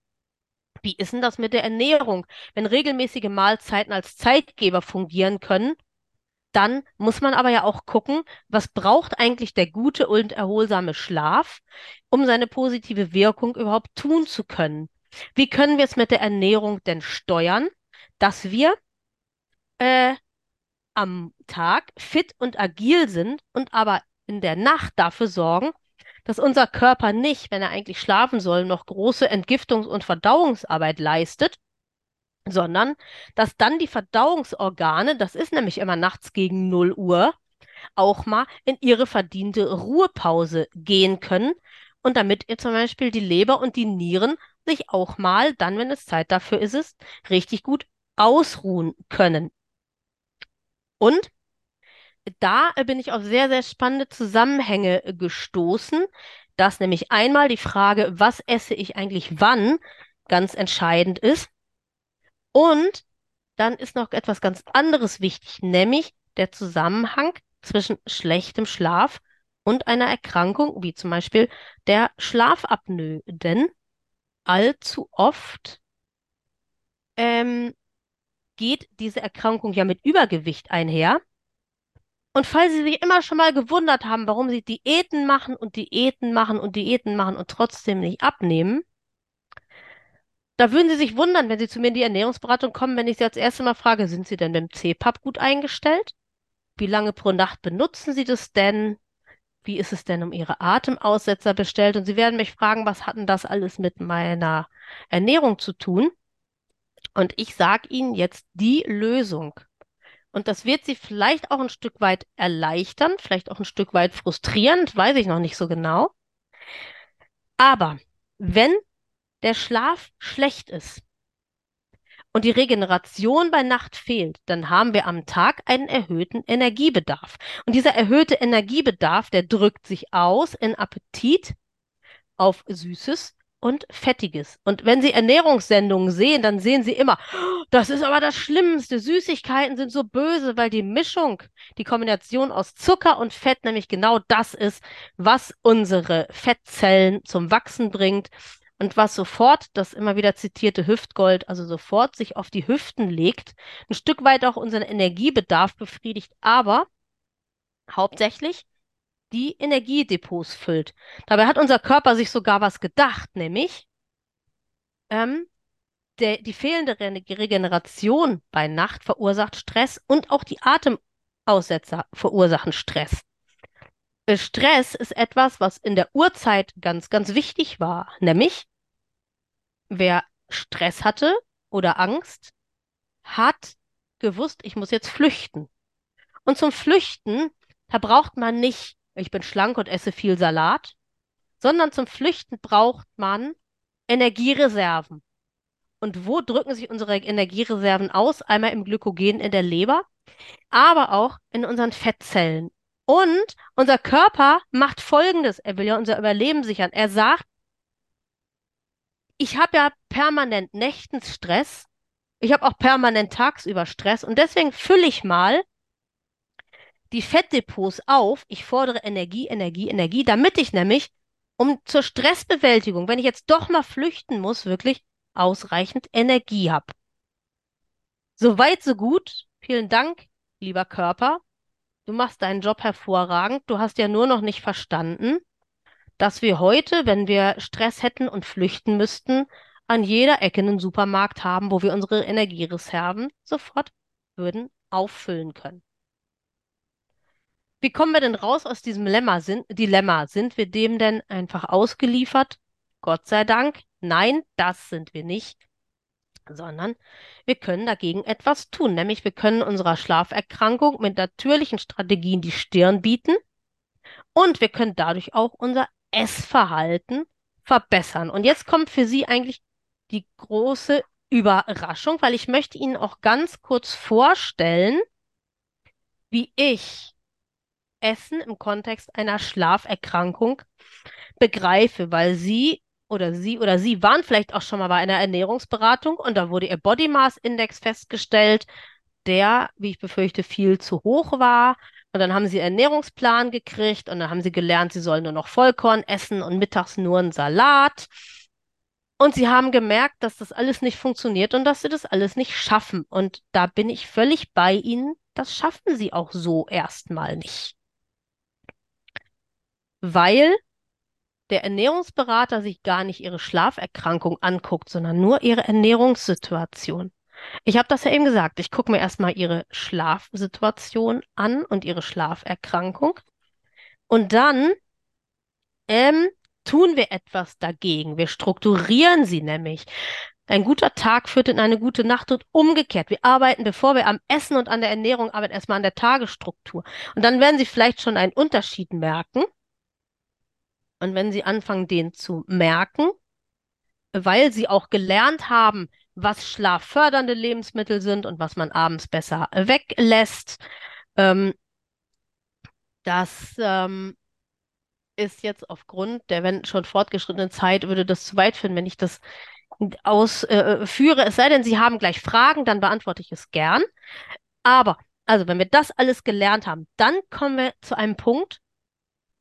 wie ist denn das mit der Ernährung? Wenn regelmäßige Mahlzeiten als Zeitgeber fungieren können, Dann muss man aber ja auch gucken, was braucht eigentlich der gute und erholsame Schlaf, um seine positive Wirkung überhaupt tun zu können. Wie können wir es mit der Ernährung denn steuern, dass wir äh, am Tag fit und agil sind und aber in der Nacht dafür sorgen, dass unser Körper nicht, wenn er eigentlich schlafen soll, noch große Entgiftungs- und Verdauungsarbeit leistet, sondern dass dann die Verdauungsorgane, das ist nämlich immer nachts gegen 0 Uhr, auch mal in ihre verdiente Ruhepause gehen können und damit ihr zum Beispiel die Leber und die Nieren sich auch mal, dann, wenn es Zeit dafür ist, richtig gut ausruhen können. Und da bin ich auf sehr, sehr spannende Zusammenhänge gestoßen, dass nämlich einmal die Frage, was esse ich eigentlich wann, ganz entscheidend ist. Und dann ist noch etwas ganz anderes wichtig, nämlich der Zusammenhang zwischen schlechtem Schlaf und einer Erkrankung, wie zum Beispiel der Schlafapnoe. Denn allzu oft ähm, geht diese Erkrankung ja mit Übergewicht einher. Und falls Sie sich immer schon mal gewundert haben, warum Sie Diäten machen und Diäten machen und Diäten machen und trotzdem nicht abnehmen, da würden Sie sich wundern, wenn Sie zu mir in die Ernährungsberatung kommen, wenn ich Sie als erstes Mal frage, sind Sie denn mit dem CPAP gut eingestellt? Wie lange pro Nacht benutzen Sie das denn? Wie ist es denn um Ihre Atemaussetzer bestellt? Und Sie werden mich fragen, was hat denn das alles mit meiner Ernährung zu tun? Und ich sage Ihnen jetzt die Lösung. Und das wird Sie vielleicht auch ein Stück weit erleichtern, vielleicht auch ein Stück weit frustrierend, weiß ich noch nicht so genau. Aber wenn der Schlaf schlecht ist und die Regeneration bei Nacht fehlt, dann haben wir am Tag einen erhöhten Energiebedarf. Und dieser erhöhte Energiebedarf, der drückt sich aus in Appetit auf Süßes und Fettiges. Und wenn Sie Ernährungssendungen sehen, dann sehen Sie immer, das ist aber das Schlimmste. Süßigkeiten sind so böse, weil die Mischung, die Kombination aus Zucker und Fett nämlich genau das ist, was unsere Fettzellen zum Wachsen bringt und was sofort, das immer wieder zitierte Hüftgold, also sofort sich auf die Hüften legt, ein Stück weit auch unseren Energiebedarf befriedigt, aber hauptsächlich die Energiedepots füllt. Dabei hat unser Körper sich sogar was gedacht, nämlich ähm, der, die fehlende Re Regeneration bei Nacht verursacht Stress und auch die Atemaussetzer verursachen Stress. Stress ist etwas, was in der Urzeit ganz, ganz wichtig war. Nämlich, wer Stress hatte oder Angst, hat gewusst, ich muss jetzt flüchten. Und zum Flüchten, da braucht man nicht, ich bin schlank und esse viel Salat, sondern zum Flüchten braucht man Energiereserven. Und wo drücken sich unsere Energiereserven aus? Einmal im Glykogen in der Leber, aber auch in unseren Fettzellen. Und unser Körper macht Folgendes. Er will ja unser Überleben sichern. Er sagt, ich habe ja permanent nächtens Stress. Ich habe auch permanent tagsüber Stress. Und deswegen fülle ich mal die Fettdepots auf. Ich fordere Energie, Energie, Energie, damit ich nämlich, um zur Stressbewältigung, wenn ich jetzt doch mal flüchten muss, wirklich ausreichend Energie habe. Soweit, so gut. Vielen Dank, lieber Körper. Du machst deinen Job hervorragend. Du hast ja nur noch nicht verstanden, dass wir heute, wenn wir Stress hätten und flüchten müssten, an jeder Ecke einen Supermarkt haben, wo wir unsere Energiereserven sofort würden auffüllen können. Wie kommen wir denn raus aus diesem Lemma, sind, Dilemma? Sind wir dem denn einfach ausgeliefert? Gott sei Dank. Nein, das sind wir nicht sondern wir können dagegen etwas tun, nämlich wir können unserer Schlaferkrankung mit natürlichen Strategien die Stirn bieten und wir können dadurch auch unser Essverhalten verbessern. Und jetzt kommt für Sie eigentlich die große Überraschung, weil ich möchte Ihnen auch ganz kurz vorstellen, wie ich Essen im Kontext einer Schlaferkrankung begreife, weil Sie oder sie oder sie waren vielleicht auch schon mal bei einer Ernährungsberatung und da wurde ihr Body Mass Index festgestellt, der, wie ich befürchte, viel zu hoch war. Und dann haben sie Ernährungsplan gekriegt und dann haben sie gelernt, sie sollen nur noch Vollkorn essen und mittags nur einen Salat. Und sie haben gemerkt, dass das alles nicht funktioniert und dass sie das alles nicht schaffen. Und da bin ich völlig bei ihnen. das schaffen sie auch so erstmal nicht. Weil der Ernährungsberater sich gar nicht ihre Schlaferkrankung anguckt, sondern nur ihre Ernährungssituation. Ich habe das ja eben gesagt. Ich gucke mir erstmal ihre Schlafsituation an und ihre Schlaferkrankung. Und dann ähm, tun wir etwas dagegen. Wir strukturieren sie nämlich. Ein guter Tag führt in eine gute Nacht und umgekehrt. Wir arbeiten, bevor wir am Essen und an der Ernährung arbeiten, erstmal an der Tagesstruktur. Und dann werden Sie vielleicht schon einen Unterschied merken. Und wenn Sie anfangen, den zu merken, weil Sie auch gelernt haben, was schlaffördernde Lebensmittel sind und was man abends besser weglässt, ähm, das ähm, ist jetzt aufgrund der wenn schon fortgeschrittenen Zeit, würde das zu weit führen, wenn ich das ausführe. Äh, es sei denn, Sie haben gleich Fragen, dann beantworte ich es gern. Aber, also, wenn wir das alles gelernt haben, dann kommen wir zu einem Punkt,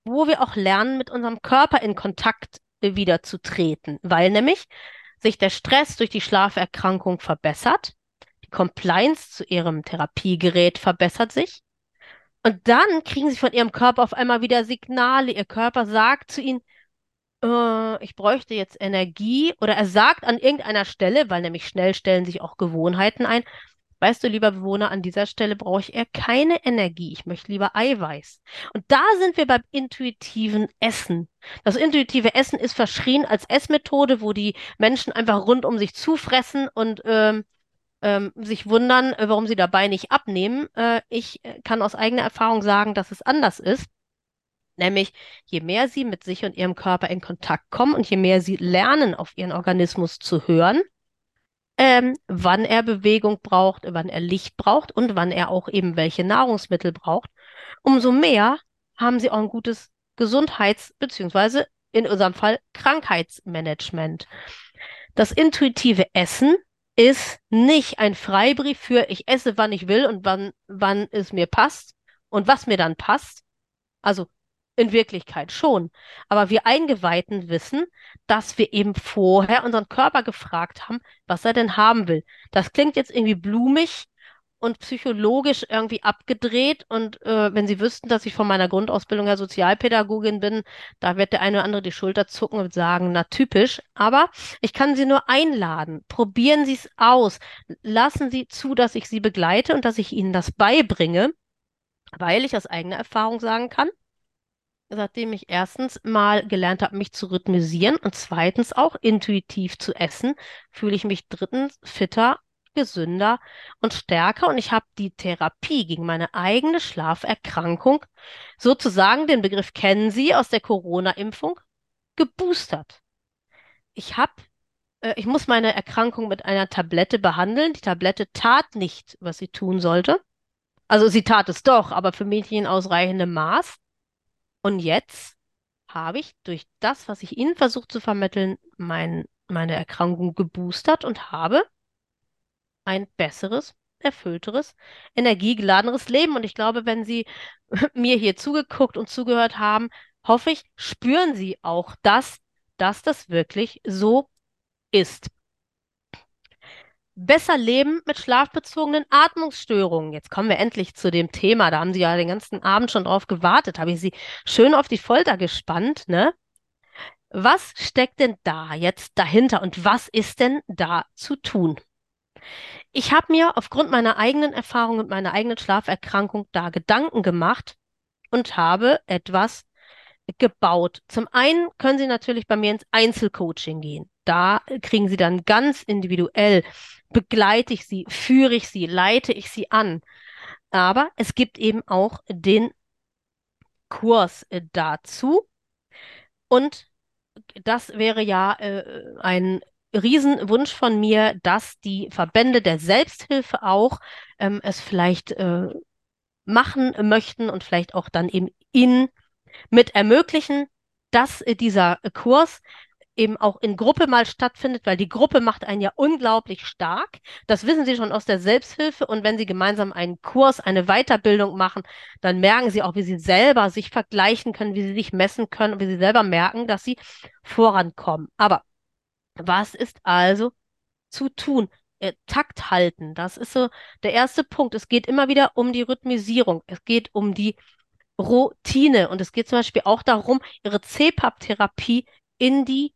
wo wir auch lernen, mit unserem Körper in Kontakt wieder zu treten, weil nämlich sich der Stress durch die Schlaferkrankung verbessert, die Compliance zu ihrem Therapiegerät verbessert sich und dann kriegen sie von ihrem Körper auf einmal wieder Signale. Ihr Körper sagt zu ihnen, äh, ich bräuchte jetzt Energie. Oder er sagt an irgendeiner Stelle, weil nämlich schnell stellen sich auch Gewohnheiten ein, weißt du, lieber Bewohner, an dieser Stelle brauche ich eher keine Energie. Ich möchte lieber Eiweiß. Und da sind wir beim intuitiven Essen. Das intuitive Essen ist verschrien als Essmethode, wo die Menschen einfach rund um sich zufressen und ähm, ähm, sich wundern, äh, warum sie dabei nicht abnehmen. Äh, ich äh, kann aus eigener Erfahrung sagen, dass es anders ist. Nämlich, je mehr sie mit sich und ihrem Körper in Kontakt kommen und je mehr sie lernen, auf ihren Organismus zu hören, ähm, wann er Bewegung braucht, wann er Licht braucht und wann er auch eben welche Nahrungsmittel braucht, umso mehr haben sie auch ein gutes Gesundheits- bzw. in unserem Fall Krankheitsmanagement. Das intuitive Essen ist nicht ein Freibrief für ich esse, wann ich will und wann, wann es mir passt und was mir dann passt. Also in Wirklichkeit schon. Aber wir Eingeweihten wissen, dass wir eben vorher unseren Körper gefragt haben, was er denn haben will. Das klingt jetzt irgendwie blumig, und psychologisch irgendwie abgedreht. Und äh, wenn Sie wüssten, dass ich von meiner Grundausbildung her Sozialpädagogin bin, da wird der eine oder andere die Schulter zucken und sagen, na typisch. Aber ich kann Sie nur einladen. Probieren Sie es aus. Lassen Sie zu, dass ich Sie begleite und dass ich Ihnen das beibringe, weil ich aus eigener Erfahrung sagen kann, seitdem ich erstens mal gelernt habe, mich zu rhythmisieren und zweitens auch intuitiv zu essen, fühle ich mich drittens fitter gesünder und stärker und ich habe die Therapie gegen meine eigene Schlaferkrankung, sozusagen den Begriff kennen Sie aus der Corona-Impfung, geboostert. Ich habe äh, ich muss meine Erkrankung mit einer Tablette behandeln. Die Tablette tat nicht, was sie tun sollte. Also sie tat es doch, aber für Mädchen in ausreichendem Maß. Und jetzt habe ich durch das, was ich Ihnen versucht zu vermitteln, mein, meine Erkrankung geboostert und habe ein besseres, erfüllteres, energiegeladeneres Leben. Und ich glaube, wenn Sie mir hier zugeguckt und zugehört haben, hoffe ich, spüren Sie auch das, dass das wirklich so ist. Besser leben mit schlafbezogenen Atmungsstörungen. Jetzt kommen wir endlich zu dem Thema. Da haben Sie ja den ganzen Abend schon drauf gewartet. Habe ich Sie schön auf die Folter gespannt, ne? Was steckt denn da jetzt dahinter und was ist denn da zu tun? Ich habe mir aufgrund meiner eigenen Erfahrung und meiner eigenen Schlaferkrankung da Gedanken gemacht und habe etwas gebaut. Zum einen können Sie natürlich bei mir ins Einzelcoaching gehen. Da kriegen Sie dann ganz individuell, begleite ich Sie, führe ich Sie, leite ich Sie an. Aber es gibt eben auch den Kurs dazu. Und das wäre ja äh, ein Riesenwunsch von mir, dass die Verbände der Selbsthilfe auch ähm, es vielleicht äh, machen möchten und vielleicht auch dann eben in mit ermöglichen, dass äh, dieser Kurs eben auch in Gruppe mal stattfindet, weil die Gruppe macht einen ja unglaublich stark. Das wissen Sie schon aus der Selbsthilfe. Und wenn Sie gemeinsam einen Kurs, eine Weiterbildung machen, dann merken Sie auch, wie Sie selber sich vergleichen können, wie Sie sich messen können und wie Sie selber merken, dass Sie vorankommen. Aber was ist also zu tun? äh, Takt halten. Das ist so der erste Punkt. Es geht immer wieder um die Rhythmisierung. Es geht um die Routine. Und es geht zum Beispiel auch darum, ihre CPAP-Therapie in die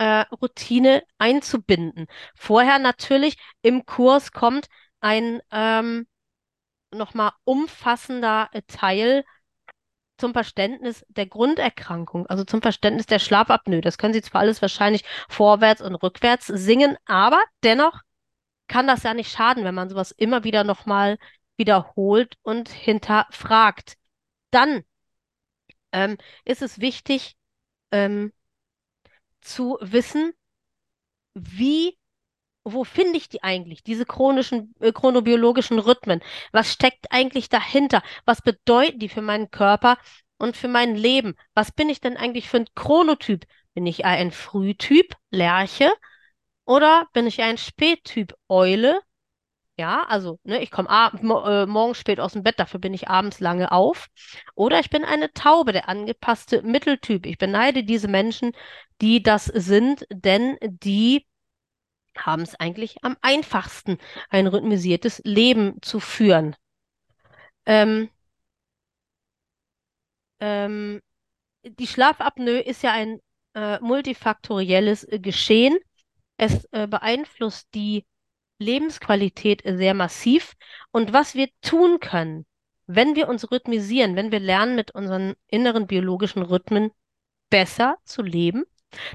äh, Routine einzubinden. Vorher natürlich im Kurs kommt ein ähm, nochmal umfassender Teil zum Verständnis der Grunderkrankung, also zum Verständnis der Schlafapnoe. Das können Sie zwar alles wahrscheinlich vorwärts und rückwärts singen, aber dennoch kann das ja nicht schaden, wenn man sowas immer wieder nochmal wiederholt und hinterfragt. Dann ähm, ist es wichtig ähm, zu wissen, wie wo finde ich die eigentlich, diese chronischen, äh, chronobiologischen Rhythmen? Was steckt eigentlich dahinter? Was bedeuten die für meinen Körper und für mein Leben? Was bin ich denn eigentlich für ein Chronotyp? Bin ich ein Frühtyp, Lerche? Oder bin ich ein Spättyp, Eule? Ja, also, ne, ich komme mo äh, morgens spät aus dem Bett, dafür bin ich abends lange auf. Oder ich bin eine Taube, der angepasste Mitteltyp. Ich beneide diese Menschen, die das sind, denn die haben es eigentlich am einfachsten, ein rhythmisiertes Leben zu führen. Ähm, ähm, die Schlafapnoe ist ja ein äh, multifaktorielles äh, Geschehen. Es äh, beeinflusst die Lebensqualität sehr massiv. Und was wir tun können, wenn wir uns rhythmisieren, wenn wir lernen, mit unseren inneren biologischen Rhythmen besser zu leben,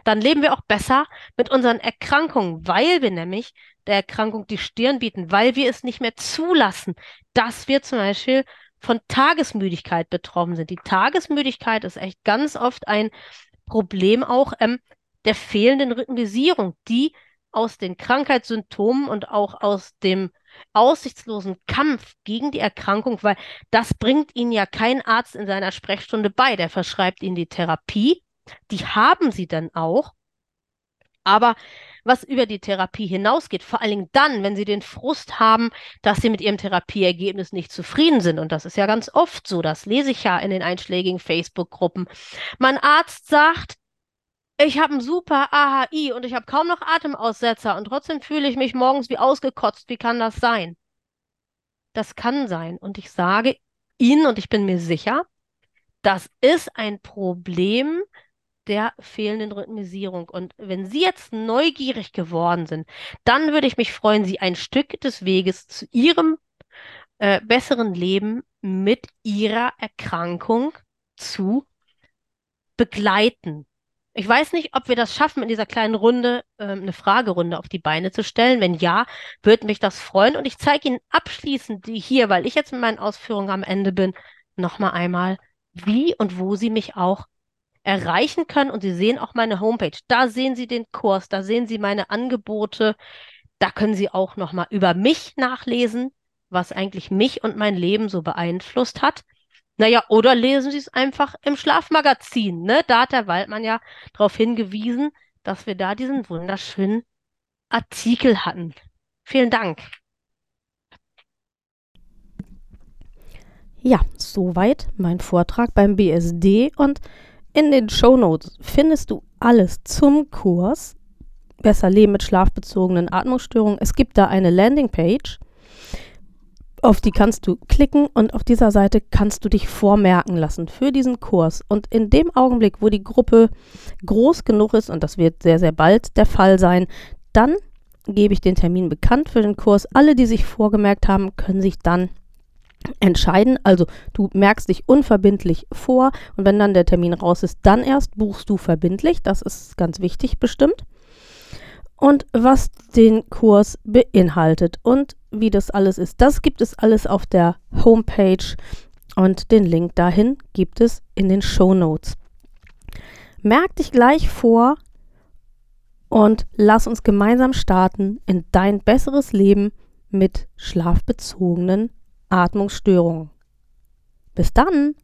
dann leben wir auch besser mit unseren Erkrankungen, weil wir nämlich der Erkrankung die Stirn bieten, weil wir es nicht mehr zulassen, dass wir zum Beispiel von Tagesmüdigkeit betroffen sind. Die Tagesmüdigkeit ist echt ganz oft ein Problem auch ähm, der fehlenden Rhythmisierung, die aus den Krankheitssymptomen und auch aus dem aussichtslosen Kampf gegen die Erkrankung, weil das bringt Ihnen ja kein Arzt in seiner Sprechstunde bei. Der verschreibt Ihnen die Therapie die haben sie dann auch. Aber was über die Therapie hinausgeht, vor allen Dingen dann, wenn sie den Frust haben, dass sie mit ihrem Therapieergebnis nicht zufrieden sind. Und das ist ja ganz oft so, das lese ich ja in den einschlägigen Facebook-Gruppen. Mein Arzt sagt, ich habe ein super AHI und ich habe kaum noch Atemaussetzer und trotzdem fühle ich mich morgens wie ausgekotzt. Wie kann das sein? Das kann sein. Und ich sage Ihnen und ich bin mir sicher, das ist ein Problem, der fehlenden Rhythmisierung. Und wenn Sie jetzt neugierig geworden sind, dann würde ich mich freuen, Sie ein Stück des Weges zu Ihrem äh, besseren Leben mit Ihrer Erkrankung zu begleiten. Ich weiß nicht, ob wir das schaffen, in dieser kleinen Runde äh, eine Fragerunde auf die Beine zu stellen. Wenn ja, würde mich das freuen. Und ich zeige Ihnen abschließend hier, weil ich jetzt mit meinen Ausführungen am Ende bin, nochmal einmal, wie und wo Sie mich auch erreichen können. Und Sie sehen auch meine Homepage. Da sehen Sie den Kurs, da sehen Sie meine Angebote. Da können Sie auch nochmal über mich nachlesen, was eigentlich mich und mein Leben so beeinflusst hat. Naja, oder lesen Sie es einfach im Schlafmagazin. Ne? Da hat der Waldmann ja darauf hingewiesen, dass wir da diesen wunderschönen Artikel hatten. Vielen Dank. Ja, soweit mein Vortrag beim BSD und in den Show Notes findest du alles zum Kurs Besser Leben mit schlafbezogenen Atmungsstörungen. Es gibt da eine Landingpage, auf die kannst du klicken und auf dieser Seite kannst du dich vormerken lassen für diesen Kurs. Und in dem Augenblick, wo die Gruppe groß genug ist, und das wird sehr, sehr bald der Fall sein, dann gebe ich den Termin bekannt für den Kurs. Alle, die sich vorgemerkt haben, können sich dann entscheiden. Also du merkst dich unverbindlich vor und wenn dann der Termin raus ist, dann erst buchst du verbindlich. Das ist ganz wichtig bestimmt. Und was den Kurs beinhaltet und wie das alles ist, das gibt es alles auf der Homepage und den Link dahin gibt es in den Show Notes. Merk dich gleich vor und lass uns gemeinsam starten in dein besseres Leben mit schlafbezogenen Atmungsstörungen. Bis dann!